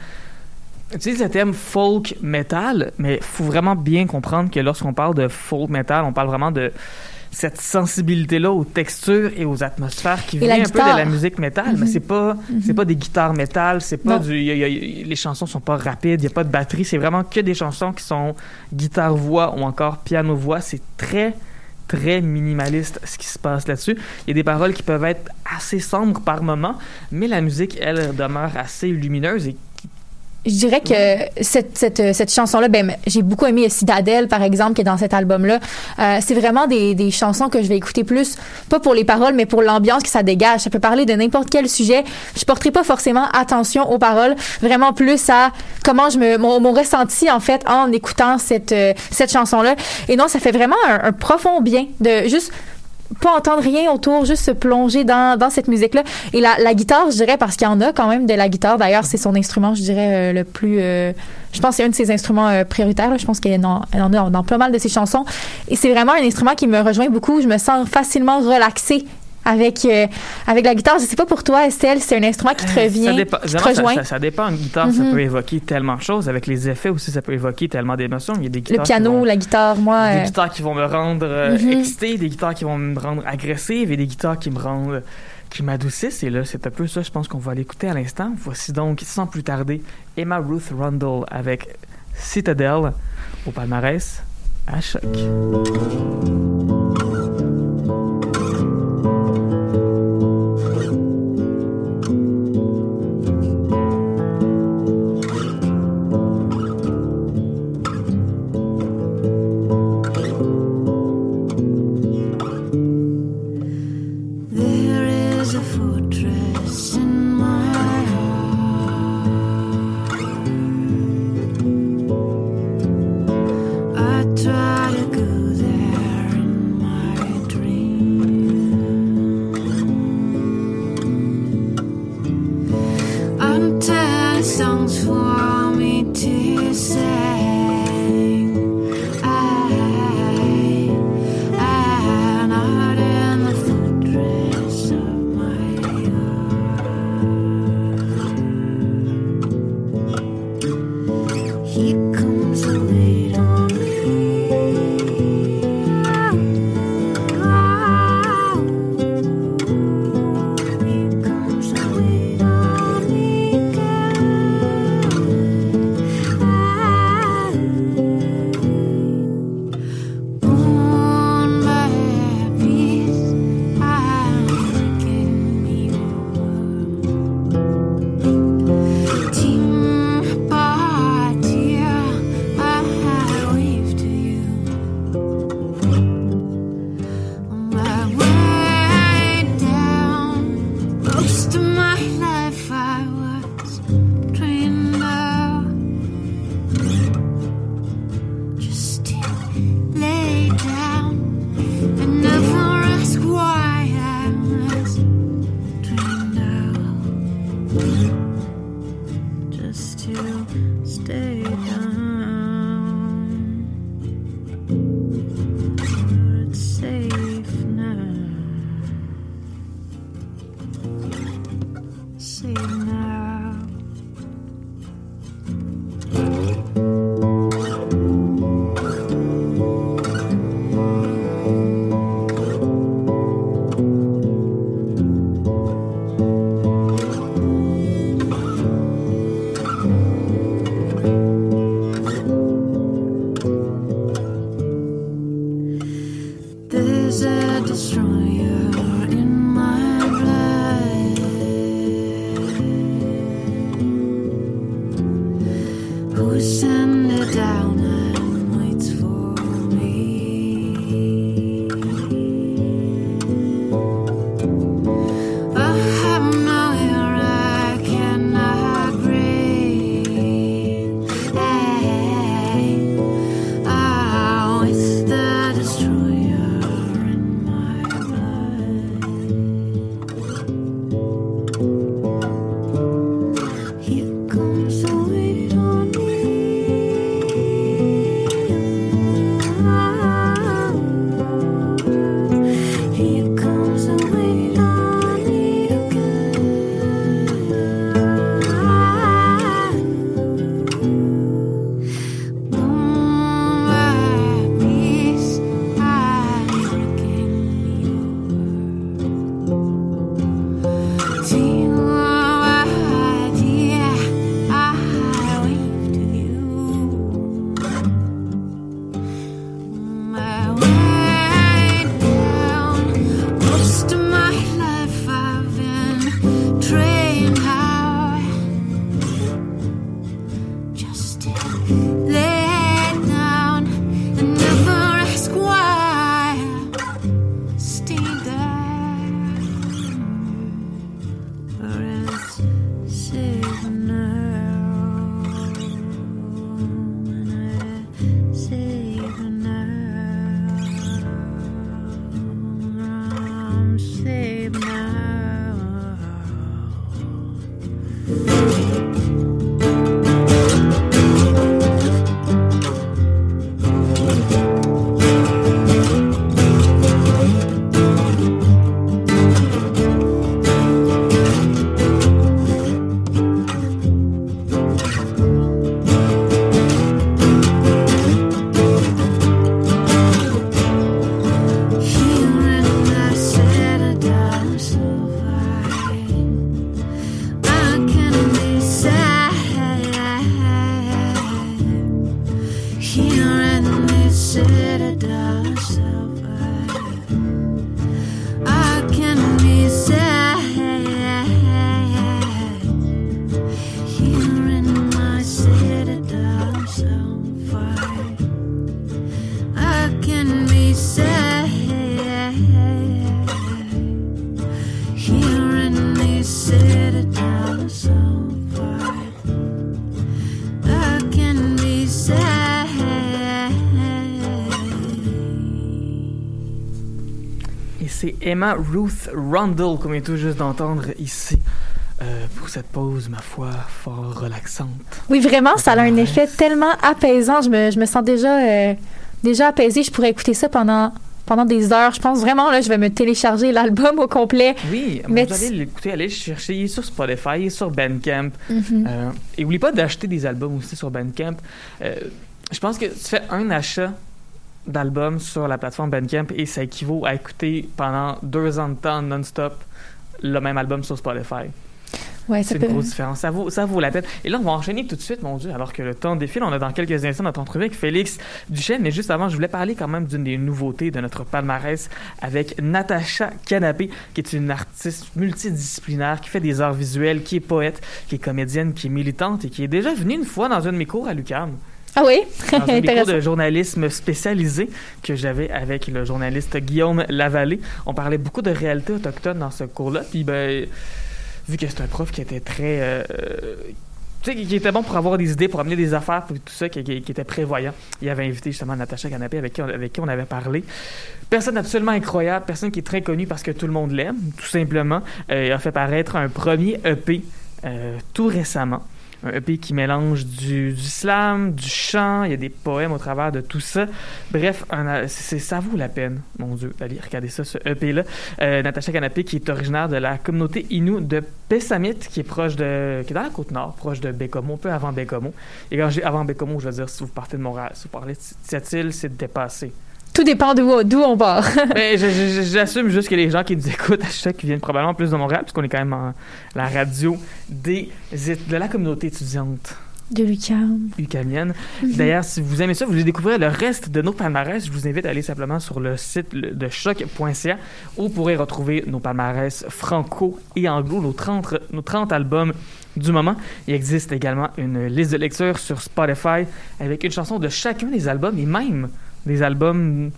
B: utilise le terme folk metal, mais il faut vraiment bien comprendre que lorsqu'on parle de folk metal, on parle vraiment de cette sensibilité-là aux textures et aux atmosphères qui
C: Et
B: vient un peu de la musique métal, mais
C: Mhm.
B: c'est pas c'est pas des guitares métal, c'est pas
C: Non.
B: du y a- y a- les chansons sont pas rapides, il y a pas de batterie, c'est vraiment que des chansons qui sont guitare voix ou encore piano voix, c'est très très minimaliste ce qui se passe là-dessus. Il y a des paroles qui peuvent être assez sombres par moment, mais la musique elle demeure assez lumineuse et
C: Je dirais que cette, cette, cette chanson-là, ben, j'ai beaucoup aimé Citadel, par exemple, qui est dans cet album-là. Euh, c'est vraiment des, des chansons que je vais écouter plus, pas pour les paroles, mais pour l'ambiance que ça dégage. Ça peut parler de n'importe quel sujet. Je porterai pas forcément attention aux paroles, vraiment plus à comment je me, mon, mon ressenti, en fait, en écoutant cette, euh, cette chanson-là. Et non, ça fait vraiment un, un profond bien de juste pas entendre rien autour, juste se plonger dans, dans cette musique-là. Et la, la guitare, je dirais, parce qu'il y en a quand même de la guitare. D'ailleurs, c'est son instrument, je dirais, euh, le plus... euh, je pense que c'est un de ses instruments euh, prioritaires. là. Je pense qu'elle en, en a dans pas mal de ses chansons. Et c'est vraiment un instrument qui me rejoint beaucoup. Je me sens facilement relaxée avec, euh, avec la guitare. Je sais pas pour toi, Estelle, c'est un instrument qui te revient,
B: ça dépend,
C: qui te
B: ça,
C: rejoint.
B: ça- ça dépend. Une guitare, ça
C: Mhm.
B: peut évoquer tellement de choses. Avec les effets aussi, ça peut évoquer tellement d'émotions. Il y a des
C: Le
B: guitares qui
C: piano,
B: vont-
C: la guitare, moi...
B: Des
C: euh,
B: guitares qui vont me rendre euh,
C: Mhm.
B: excité, des guitares qui vont me rendre agressive et des guitares qui me rendent qui m'adoucissent. Et là, c'est un peu ça, je pense qu'on va l'écouter à l'instant. Voici donc, sans plus tarder, Emma Ruth Rundle avec Citadel au palmarès à choc. Emma Ruth Rundle qu'on vient tout juste d'entendre ici. euh, pour cette pause, ma foi, fort relaxante.
C: Oui, vraiment, ça a un effet tellement apaisant. Je me, je me sens déjà, euh, déjà apaisée. Je pourrais écouter ça pendant, pendant des heures. Je pense vraiment, là, je vais me télécharger l'album au complet.
B: Oui,
C: Mais
B: vous allez l'écouter, allez le chercher il est sur Spotify, il est sur Bandcamp.
C: Mhm.
B: Euh, et oublie pas d'acheter des albums aussi sur Bandcamp. Je pense que tu fais un achat d'album sur la plateforme Bandcamp et ça équivaut à écouter pendant deux ans de temps non-stop le même album sur Spotify.
C: Ouais,
B: C'est
C: peut...
B: une grosse différence. Ça vaut, ça vaut la peine. Et là, on va enchaîner tout de suite, mon Dieu, alors que le temps défile. On a dans quelques instants notre entrevue avec Félix Duchesne. Mais juste avant, je voulais parler quand même d'une des nouveautés de notre palmarès avec Natacha Canapé, qui est une artiste multidisciplinaire, qui fait des arts visuels, qui est poète, qui est comédienne, qui est militante et qui est déjà venue une fois dans un de mes cours à l'UQAM.
C: Ah oui?
B: Dans un
C: Intéressant.
B: de journalisme spécialisé que j'avais avec le journaliste Guillaume Lavallée. On parlait beaucoup de réalité autochtone dans ce cours-là. Puis, ben, vu que c'est un prof qui était très. euh, tu sais, qui était bon pour avoir des idées, pour amener des affaires, tout ça, qui, qui- qui était prévoyant. Il avait invité justement Natacha Canapé avec qui, on, avec qui on avait parlé. Personne absolument incroyable, personne qui est très connue parce que tout le monde l'aime, tout simplement. Euh, il a fait paraître un premier EP euh, tout récemment. Un EP qui mélange du, slam, du chant, il y a des poèmes au travers de tout ça. Bref, ça vaut la peine, mon Dieu, d'aller regarder ça, ce EP-là. Euh, Natacha Canapé, qui est originaire de la communauté Innu de Pessamit, qui est proche de, qui est dans la côte nord, proche de Bécomo, un peu avant Bécomo. Et quand j'ai avant Bécomo, je veux dire, si vous partez de Montréal, si vous parlez de cette île, c'est dépassé.
C: Tout dépend d'où d'où on part.
B: Mais je- je- je- j'assume juste que les gens qui nous écoutent à chaque qui viennent probablement plus de Montréal, puisqu'on est quand même en la radio des, de la communauté étudiante
C: De Lucam.
B: ucamienne. D'ailleurs, si vous aimez ça, vous voulez découvrir le reste de nos palmarès, je vous invite à aller simplement sur le site de choc.ca où vous pourrez retrouver nos palmarès franco et anglo, nos 30, nos 30 albums du moment. Il existe également une liste de lecture sur Spotify avec une chanson de chacun des albums et même des albums,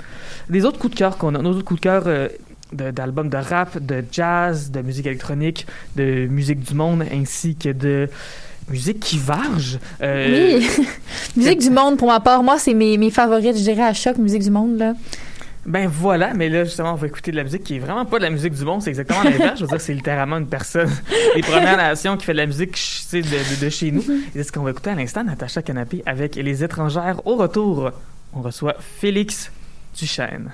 B: des autres coups de cœur qu'on a, nos autres coups de cœur. euh, d'albums de rap, de jazz, de musique électronique, de musique du monde, ainsi que de musique qui varge. Euh,
C: Oui. musique du monde, pour ma part, moi, c'est mes, mes favorites, je dirais, à choc, musique du monde, là.
B: Ben voilà, mais là justement on va écouter de la musique qui est vraiment pas de la musique du monde, c'est exactement l'inverse. Je veux dire, c'est littéralement une personne des Premières Nations qui fait de la musique de, de- de chez nous. Et c'est ce qu'on va écouter à l'instant, Natacha Canapé avec Les étrangères. Au retour, on reçoit Félix Duchesne.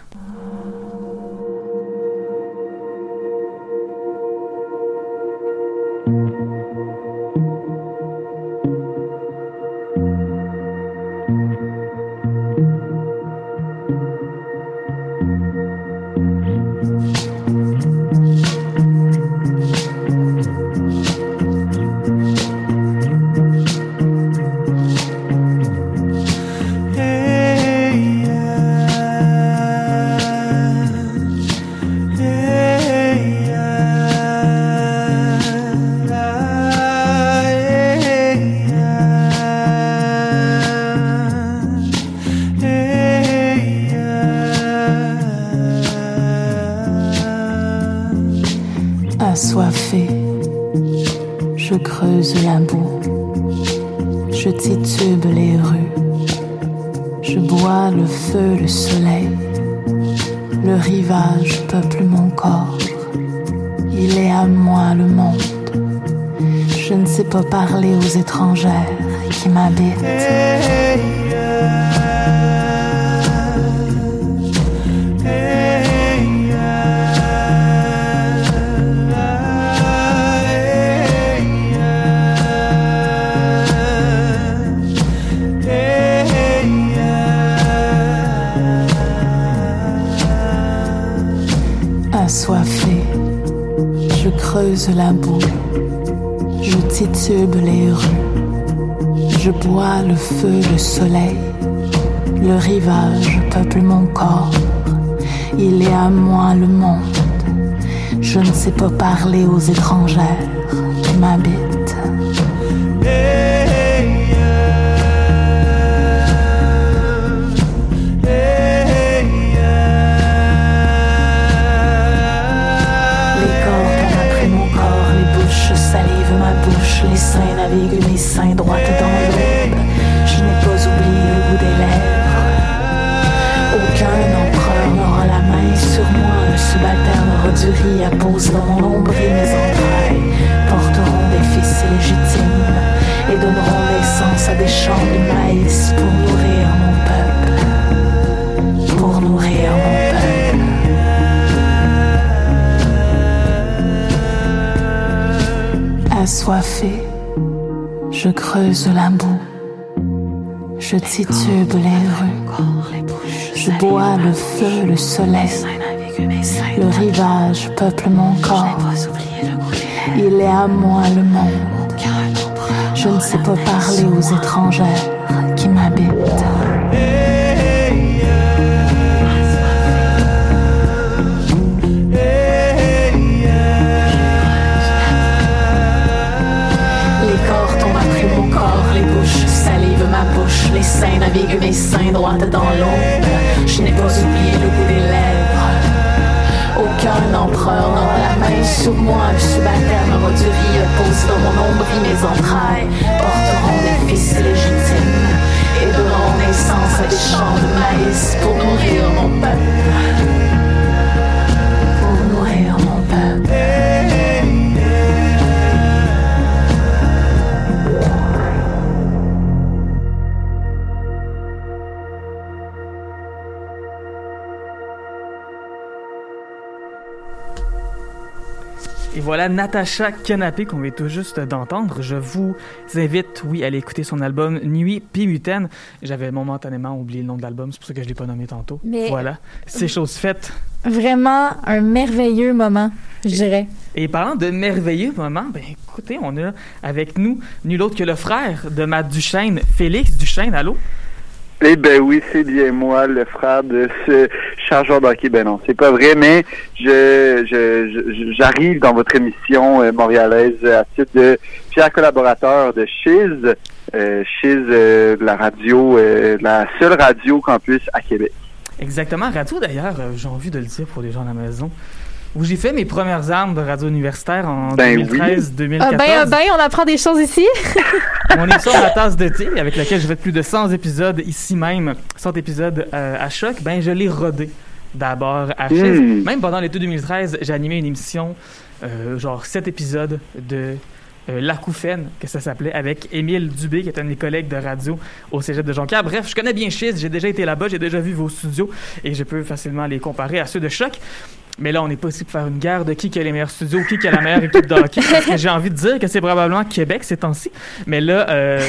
G: Il est à moi le monde, je ne sais pas parler aux étrangères qui m'habitent. La je titube les rues, je bois le feu, le soleil, le rivage peuple mon corps, il est à moi le monde, je ne sais pas parler aux étrangères qui m'habitent. Seins droites dans l'aube. Je n'ai pas oublié le goût des lèvres. Aucun empereur n'aura la main sur moi, un subalterne du riz appose dans mon nombril mes entrailles, porteront des fils illégitimes et donneront naissance à des champs de maïs pour nourrir mon peuple, pour nourrir mon peuple. Assoiffé, je creuse la boue, je titube les rues, je bois le feu, le soleil, le rivage peuple mon corps. Il est à moi le monde. Je ne sais pas parler aux étrangères qui m'habitent.
B: Natacha Canapé qu'on vient tout juste d'entendre. Je vous invite, oui, à aller écouter son album Nuit Pimutaine. J'avais momentanément oublié le nom de l'album, c'est pour ça que je l'ai pas nommé tantôt.
C: Mais-
B: Voilà, c'est chose faite.
C: Vraiment un merveilleux moment, je dirais.
B: Et parlant de merveilleux moments, ben écoutez, on a avec nous nul autre que le frère de Matt Duchesne, Félix Duchesne. Allô?
H: Eh ben oui, c'est bien moi, le frère de ce chargeur d'hockey. Ben non, c'est pas vrai, mais je je- j'arrive dans votre émission euh, montréalaise à titre de fier collaborateur de Chiz, euh, Chiz, euh, la radio, la seule radio campus à Québec.
B: Exactement, radio d'ailleurs, j'ai envie de le dire pour les gens à la maison, où j'ai fait mes premières armes de radio universitaire en
H: Ben oui.
B: 2013-2014.
C: Ah ben, ah ben, on apprend des choses ici.
B: Mon émission La tasse de thé, avec laquelle j'ai fait plus de 100 épisodes ici même, 100 épisodes euh, à choc, ben je l'ai rodé d'abord à Chiz.
H: Mm.
B: Même pendant l'été 2013, j'ai animé une émission, euh, genre 7 épisodes de euh, L'Acouphène, que ça s'appelait, avec Émile Dubé, qui est un de mes collègues de radio au cégep de Jonquière. Bref, je connais bien Chiz, j'ai déjà été là-bas, j'ai déjà vu vos studios, et je peux facilement les comparer à ceux de Choc. Mais là, on n'est pas ici pour faire une guerre de qui a les meilleurs studios, qui a la meilleure équipe de j'ai envie de dire que c'est probablement Québec ces temps-ci. Mais là, euh,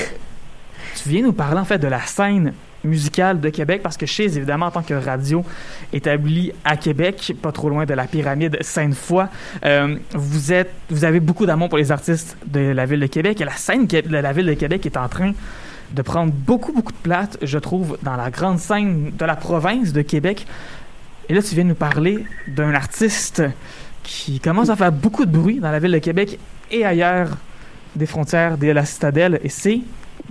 B: tu viens nous parler en fait de la scène musicale de Québec parce que chez évidemment en tant que radio établie à Québec, pas trop loin de la pyramide Sainte-Foy, euh, vous êtes, vous avez beaucoup d'amour pour les artistes de la ville de Québec et la scène de la ville de Québec est en train de prendre beaucoup beaucoup de place, je trouve, dans la grande scène de la province de Québec. Et là, tu viens nous parler d'un artiste qui commence à faire beaucoup de bruit dans la ville de Québec et ailleurs des frontières de la citadelle, et c'est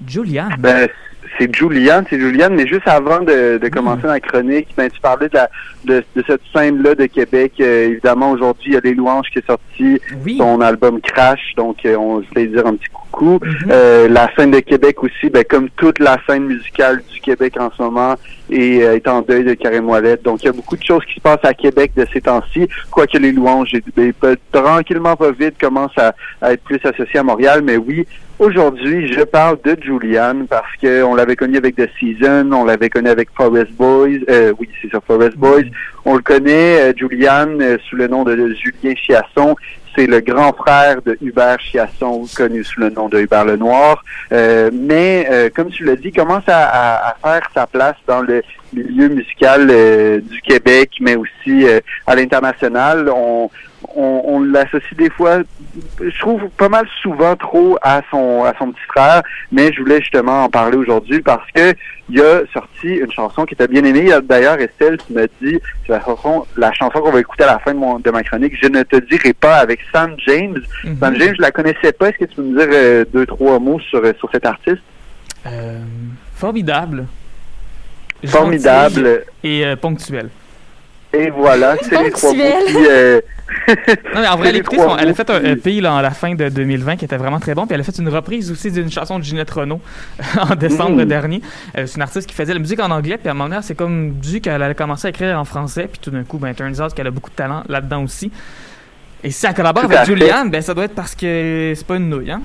B: Julian.
H: Ben, c'est Juliane, c'est Juliane, mais juste avant de, de commencer la chronique, ben, tu parlais de, la, de, de cette scène-là de Québec. Euh, évidemment, aujourd'hui, il y a Les Louanges qui est sorti,
B: Oui.
H: son album Crash, donc euh, on voulait dire un petit coucou.
B: Mhm.
H: Euh, la scène de Québec aussi, ben, comme toute la scène musicale du Québec en ce moment, est, euh, est en deuil de Karim Ouellet. Donc, il y a beaucoup de choses qui se passent à Québec de ces temps-ci, quoique Les Louanges, ben, tranquillement, pas vite, commencent à, à être plus associés à Montréal, mais oui, Aujourd'hui, je parle de Julian parce que on l'avait connu avec The Season, on l'avait connu avec Forest Boys, euh, oui, c'est ça, Forest Boys. On le connaît, euh, Julian, euh, sous le nom de Julien Chiasson. C'est le grand frère de Hubert Chiasson, connu sous le nom de Hubert Lenoir. Euh, mais, euh, comme tu l'as dit, commence à, à- à faire sa place dans le milieu musical euh, du Québec, mais aussi à l'international. On, on, on l'associe des fois, je trouve pas mal souvent trop à son à son petit frère, mais je voulais justement en parler aujourd'hui parce que il a sorti une chanson qui était bien aimée. D'ailleurs, Estelle qui me dit c'est la chanson, la chanson qu'on va écouter à la fin de, mon, de ma chronique. Je ne te dirai pas avec Sam James.
B: Mhm.
H: Sam James, je la connaissais pas. Est-ce que tu peux me dire euh, deux trois mots sur euh, sur cet artiste?
B: Euh, formidable.
H: Formidable.
B: Gentil Et euh, ponctuel.
H: Et voilà, c'est les trois mots
C: Ponctuel.
H: qui... euh,
B: Non, mais en vrai, elle, a fait un EP là, à la fin de 2020 qui était vraiment très bon. Puis elle a fait une reprise aussi d'une chanson de Ginette Renault en décembre
H: Mm.
B: dernier. Euh, c'est une artiste qui faisait la musique en anglais. Puis à un moment donné, c'est comme dit qu'elle allait commencer à écrire en français. Puis tout d'un coup, ben, turns out qu'elle a beaucoup de talent là-dedans aussi. Et si elle collabore avec. Julianne, ben, ça doit être parce que c'est pas une nouille, hein?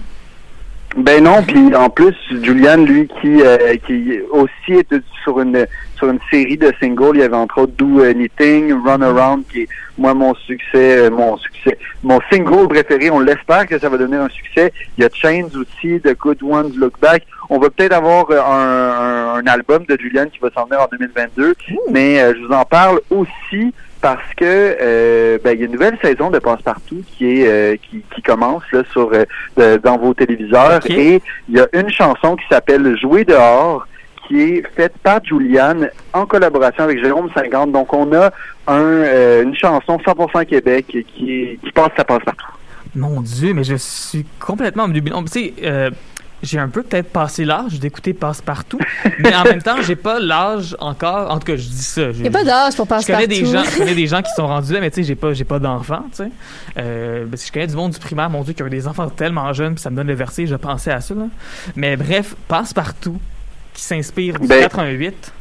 H: Ben non, puis en plus, Julian, lui, qui euh, qui aussi est sur une sur une série de singles, il y avait entre autres Do Anything, Run Around, qui est moi mon succès, euh, mon succès, mon single préféré. On l'espère que ça va devenir un succès. Il y a Chains aussi, The Good Ones Look Back. On va peut-être avoir euh, un, un, un album de Julian qui va s'en venir en 2022, mais euh, je vous en parle aussi parce que euh, ben, il y a une nouvelle saison de Passe-Partout qui est euh, qui, qui commence là sur euh, dans vos téléviseurs et il y a une chanson qui s'appelle Jouer dehors qui est faite par Juliane en collaboration avec Jérôme 50. Donc on a un, une chanson 100% Québec qui passe ça passe partout.
B: Mon Dieu, mais je suis complètement obnubilé. Tu sais, euh, j'ai un peu peut-être passé l'âge d'écouter Passe-Partout, mais en même temps, j'ai pas l'âge encore. En tout cas, je dis ça.
C: Il n'y a pas d'âge pour
B: Je
C: passer
B: connais
C: partout.
B: des gens, je connais des gens qui sont rendus là, mais tu sais, j'ai pas, j'ai pas d'enfants, tu sais. Euh, parce que je connais du monde du primaire, mon Dieu, qui a eu des enfants tellement jeunes, puis ça me donne le vertige, je pensais à ça, là. Mais bref, passe partout, qui s'inspire du
H: Ben,
B: 88.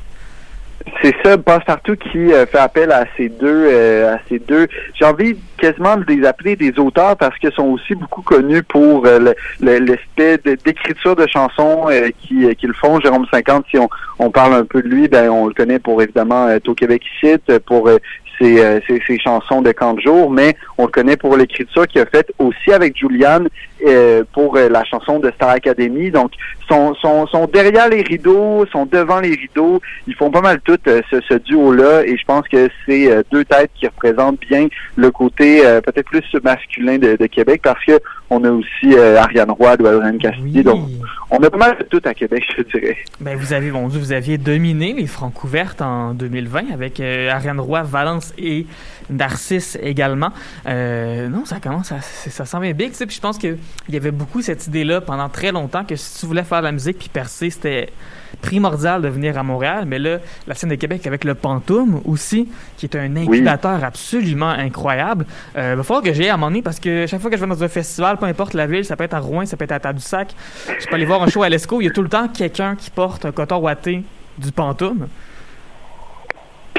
H: C'est ça, Passe-Partout qui euh, fait appel à ces deux, euh, à ces deux. J'ai envie quasiment de les appeler des auteurs parce qu'ils sont aussi beaucoup connus pour euh, d'écriture de chansons euh, qui, euh, qu'ils font. Jérôme 50, si on, parle un peu de lui, ben on le connaît pour évidemment au Québec ici, pour euh, euh, ses chansons de camp de jour, mais on le connaît pour l'écriture qu'il a faite aussi avec Julianne euh, pour euh, la chanson de Star Academy. Donc, sont, sont, sont derrière les rideaux, sont devant les rideaux. Ils font pas mal tout euh, ce, ce duo-là et je pense que c'est euh, deux têtes qui représentent bien le côté peut-être plus masculin de, de Québec parce que on a aussi Ariane Roy, Cassidy.
B: Oui.
H: Donc, on a pas mal de tout à Québec, je dirais.
B: Ben, vous avez, Dieu, vous aviez dominé les francs ouvertes en 2020 avec Ariane Roy, Valence et Narcisse également. Non, ça commence à, ça s'en vient big, tu sais, puis je pense qu'il y avait beaucoup cette idée-là pendant très longtemps que si tu voulais faire de la musique puis percer, c'était primordial de venir à Montréal. Mais là, la scène de Québec avec le Pantoum aussi, qui est un incubateur absolument incroyable. Euh, il va falloir que j'y aille à un moment donné parce que chaque fois que je vais dans un festival, peu importe la ville, ça peut être à Rouen, ça peut être à Tadoussac, je peux aller voir un show à l'ESCO, il y a tout le temps quelqu'un qui porte un coton ouaté du Pantoum.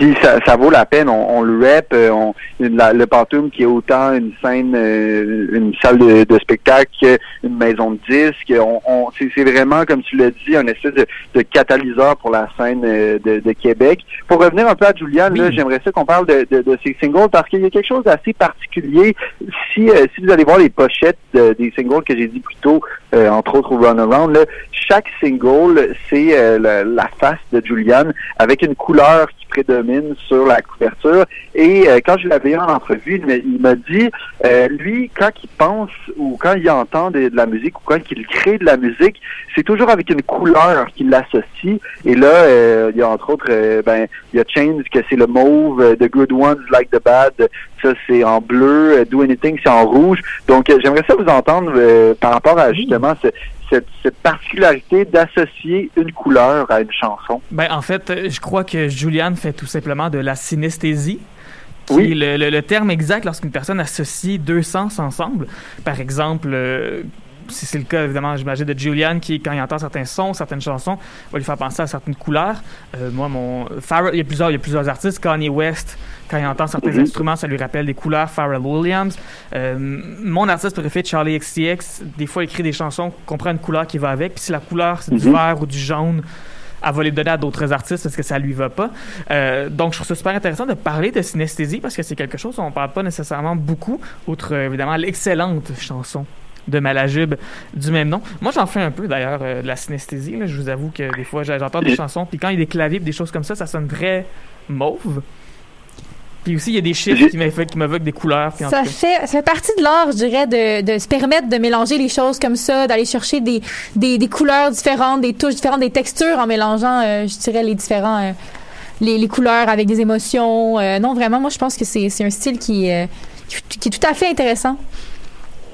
H: Puis ça, ça vaut la peine, on, on le rap, euh, on, la- le Pantoum qui est autant une scène, euh, une salle de, de spectacle qu'une maison de disques. On, on- c'est, vraiment, comme tu l'as dit, un espèce de, de catalyseur pour la scène euh, de, de Québec. Pour revenir un peu à Juliane, là, j'aimerais ça qu'on parle de, de, de ses singles parce qu'il y a quelque chose d'assez particulier. Si, euh, si vous allez voir les pochettes de- des singles que j'ai dit plus tôt, euh, entre autres au Runaround, là, chaque single, c'est euh, la, la face de Juliane avec une couleur qui prédomine sur la couverture. Et euh, quand je l'avais eu en entrevue, il m'a- dit, euh, lui, quand il pense ou quand il entend de, de la musique ou quand il crée de la musique, c'est toujours avec une couleur qu'il l'associe. Et là, euh, il y a entre autres, euh, ben, il y a Chains que c'est le mauve, The Good Ones Like the Bad, ça c'est en bleu, Do Anything c'est en rouge. Donc j'aimerais ça vous entendre euh, par rapport à justement ce- cette, cette particularité d'associer une couleur à une chanson.
B: Ben, en fait, euh, je crois que Juliane fait tout simplement de la synesthésie. Qui
H: Oui.
B: est le, le- le terme exact lorsqu'une personne associe deux sens ensemble. Par exemple, euh, si c'est le cas, évidemment, j'imagine, de Julian, qui, quand il entend certains sons, certaines chansons, va lui faire penser à certaines couleurs. Euh, moi, mon. Il y, a plusieurs, il y a plusieurs artistes. Kanye West, quand il entend certains
H: Mhm.
B: instruments, ça lui rappelle des couleurs. Pharrell Williams. Euh, mon artiste préféré, Charlie XCX, des fois, il écrit des chansons qu'on prend une couleur qui va avec. Puis si la couleur, c'est du
H: Mhm.
B: vert ou du jaune, elle va les donner à d'autres artistes parce que ça lui va pas. Euh, donc, je trouve ça super intéressant de parler de synesthésie parce que c'est quelque chose dont on parle pas nécessairement beaucoup, outre évidemment l'excellente chanson de Malajube du même nom. Moi, j'en fais un peu d'ailleurs euh, de la synesthésie. là. Je vous avoue que des fois, j'entends des chansons, puis quand il y a des claviers, des choses comme ça, ça sonne très mauve. Puis aussi, il y a des chiffres qui m'évoquent des couleurs. puis
C: Ça fait, ça fait partie de l'art, je dirais, de, de se permettre de mélanger les choses comme ça, d'aller chercher des, des, des couleurs différentes, des touches différentes, des textures en mélangeant, euh, je dirais, les différents. euh, les, les couleurs avec des émotions. Euh, non, vraiment, moi, je pense que c'est c'est un style qui, euh, qui, qui est tout à fait intéressant.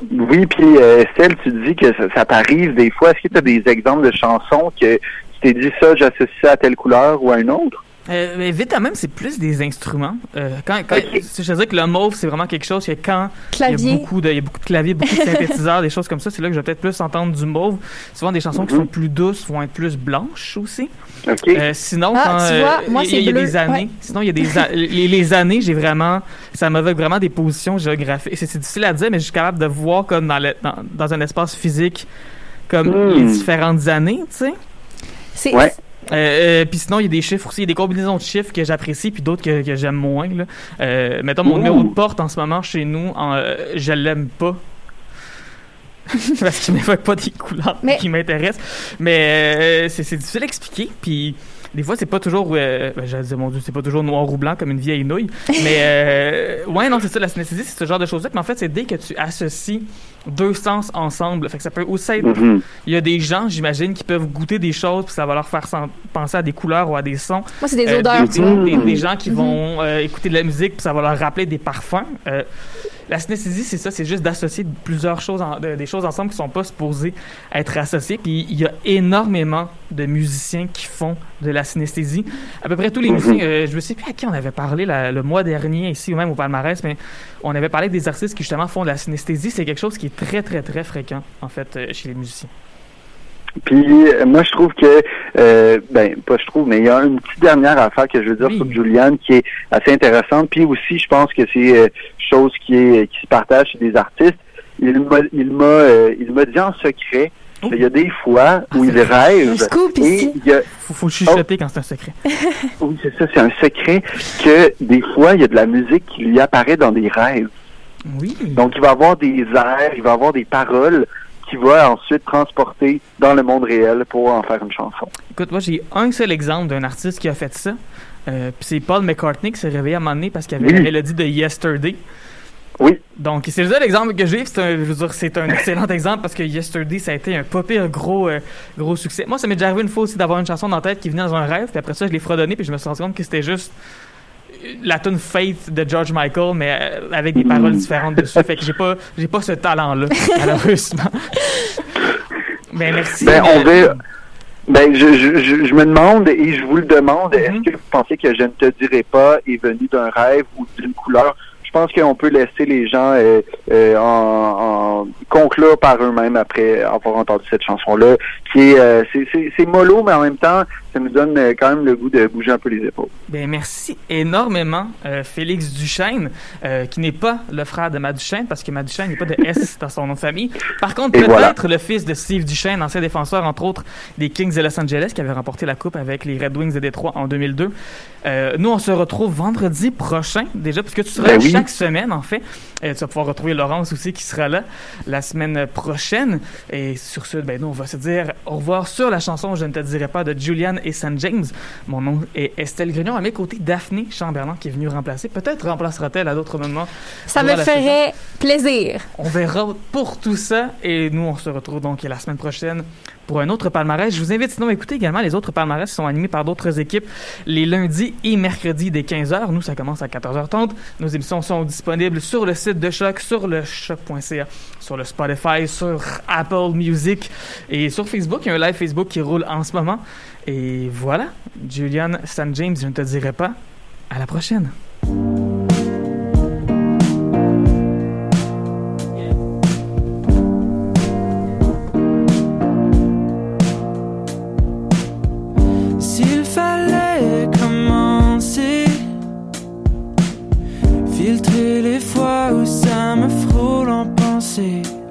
H: Oui, puis euh, Estelle, tu dis que ça, ça t'arrive des fois. Est-ce que tu as des exemples de chansons que tu t'es dit ça, j'associe ça à telle couleur ou à une autre?
B: Euh, mais vite à même, c'est plus des instruments. Euh, quand, quand, Je dirais que le mauve, c'est vraiment quelque chose que quand il y, a beaucoup de, il y a beaucoup de claviers, beaucoup de synthétiseurs, des choses comme ça, c'est là que je vais peut-être plus entendre du mauve. Souvent, des chansons qui
H: Mhm.
B: sont plus douces vont être plus blanches aussi.
H: OK.
B: Euh, sinon,
C: Ah,
B: quand,
C: tu vois,
B: euh,
C: moi,
B: il y,
C: c'est
B: il y a
C: bleu.
B: des années.
C: Ouais.
B: Sinon, il y a des a- les, les années, j'ai vraiment, ça m'évoque vraiment des positions géographiques. C'est difficile à dire, mais je suis capable de voir comme dans, le- dans, dans un espace physique, comme
H: Hmm.
B: les différentes années, tu sais.
C: C'est
H: Ouais.
B: Euh, euh, puis sinon, il y a des chiffres aussi, il y a des combinaisons de chiffres que j'apprécie, puis d'autres que, que j'aime moins. Là. Euh, mettons, mon
H: Ouh.
B: numéro de porte en ce moment chez nous, en, euh, je l'aime pas. Parce qu'il m'évoque pas des couleurs
C: Mais-
B: qui m'intéressent. Mais euh, c'est c'est difficile à expliquer. Puis des fois, c'est pas toujours. Euh, ben, J'allais dire, mon Dieu, c'est pas toujours noir ou blanc comme une vieille nouille. Mais euh, ouais, non, c'est ça, la synesthésie, c'est ce genre de choses-là. Mais en fait, c'est dès que tu associes deux sens ensemble. Fait que ça peut aussi être
H: Mhm.
B: il y a des gens, j'imagine, qui peuvent goûter des choses, puis ça va leur faire penser à des couleurs ou à des sons.
C: Moi, c'est des
B: Euh,
C: odeurs.
B: des,
H: Mhm.
B: des gens qui
C: Mhm.
B: vont euh, écouter de la musique, puis ça va leur rappeler des parfums. Euh, la synesthésie, c'est ça, c'est juste d'associer plusieurs choses, en- de- des choses ensemble qui sont pas supposées être associées. Puis il y a énormément de musiciens qui font de la synesthésie. À peu près tous les
H: Mhm.
B: musiciens, euh, je me sais plus à qui on avait parlé la- le mois dernier ici ou même au palmarès, mais on avait parlé des artistes qui justement font de la synesthésie. C'est quelque chose qui est très très très fréquent en fait euh, chez les musiciens.
H: Puis euh, moi je trouve que euh, ben pas je trouve mais il y a une petite dernière affaire que je veux dire
B: Oui.
H: sur Julian qui est assez intéressante puis aussi je pense que c'est chose qui est qui se partage chez des artistes il m'a il m'a euh, il m'a dit en secret
B: Oh.
H: qu'il y a des fois où
B: Ah,
H: il rêve
C: scoop
H: et
C: ici.
H: il a
B: Faut, faut chuchoter quand c'est un secret.
H: oui c'est ça c'est un secret que des fois il y a de la musique qui lui apparaît dans des rêves
B: Oui.
H: donc il va avoir des airs il va avoir des paroles qu'il va ensuite transporter dans le monde réel pour en faire une chanson
B: Écoute, moi, j'ai un seul exemple d'un artiste qui a fait ça. Euh, puis c'est Paul McCartney qui s'est réveillé à un moment donné parce qu'il avait
H: Oui.
B: la mélodie de Yesterday.
H: Oui.
B: Donc, c'est le seul exemple que j'ai. C'est un, je veux dire, c'est un excellent exemple parce que Yesterday, ça a été un pas pire gros, euh, gros succès. Moi, ça m'est déjà arrivé une fois aussi d'avoir une chanson dans la tête qui venait dans un rêve. Puis après ça, je l'ai fredonné. Puis je me suis rendu compte que c'était juste euh, la tune Faith de George Michael, mais euh, avec des paroles différentes dessus. Fait que j'ai pas, j'ai pas ce talent-là, malheureusement. Ben, merci.
H: Ben, on
B: Euh,
H: verra. Ben, je, je, je, me demande et je vous le demande,
B: Mhm.
H: est-ce que vous pensez que je ne te dirai pas est venu d'un rêve ou d'une couleur? Je pense qu'on peut laisser les gens euh, euh, en, en conclure par eux-mêmes après avoir entendu cette chanson-là, qui est, euh, c'est, c'est, c'est mollo, mais en même temps, ça nous donne euh, quand même le goût de bouger un peu les épaules.
B: Ben merci énormément, euh, Félix Duchesne, euh, qui n'est pas le frère de Maduchesne, parce que Maduchesne n'est pas de S dans son nom de famille. Par contre, peut-être
H: voilà.
B: le fils de Steve Duchesne, ancien défenseur, entre autres, des Kings de Los Angeles, qui avait remporté la Coupe avec les Red Wings de Détroit en 2002. Euh, nous, on se retrouve vendredi prochain, déjà, puisque tu seras
H: Ben oui.
B: chaque semaine, en fait. Tu vas pouvoir retrouver Laurence aussi, qui sera là la semaine prochaine. Et sur ce, ben, nous, on va se dire au revoir sur la chanson Je ne te dirai pas de Julian et St. James. Mon nom est Estelle Grignon. À mes côtés, Daphné Chamberlain qui est venue remplacer. Peut-être remplacera-t-elle à d'autres moments.
C: Ça me ferait plaisir.
B: on verra pour tout ça. Et nous, on se retrouve donc la semaine prochaine pour un autre palmarès. Je vous invite sinon à écouter également les autres palmarès qui sont animés par d'autres équipes les lundis et mercredis dès 15h. Nous, ça commence à 14h30. Nos émissions sont disponibles sur le site de Choc, sur le choc.ca, sur le Spotify, sur Apple Music et sur Facebook. Il y a un live Facebook qui roule en ce moment. Et voilà, Julian St. James, je ne te dirai pas. À la prochaine.
I: Frôle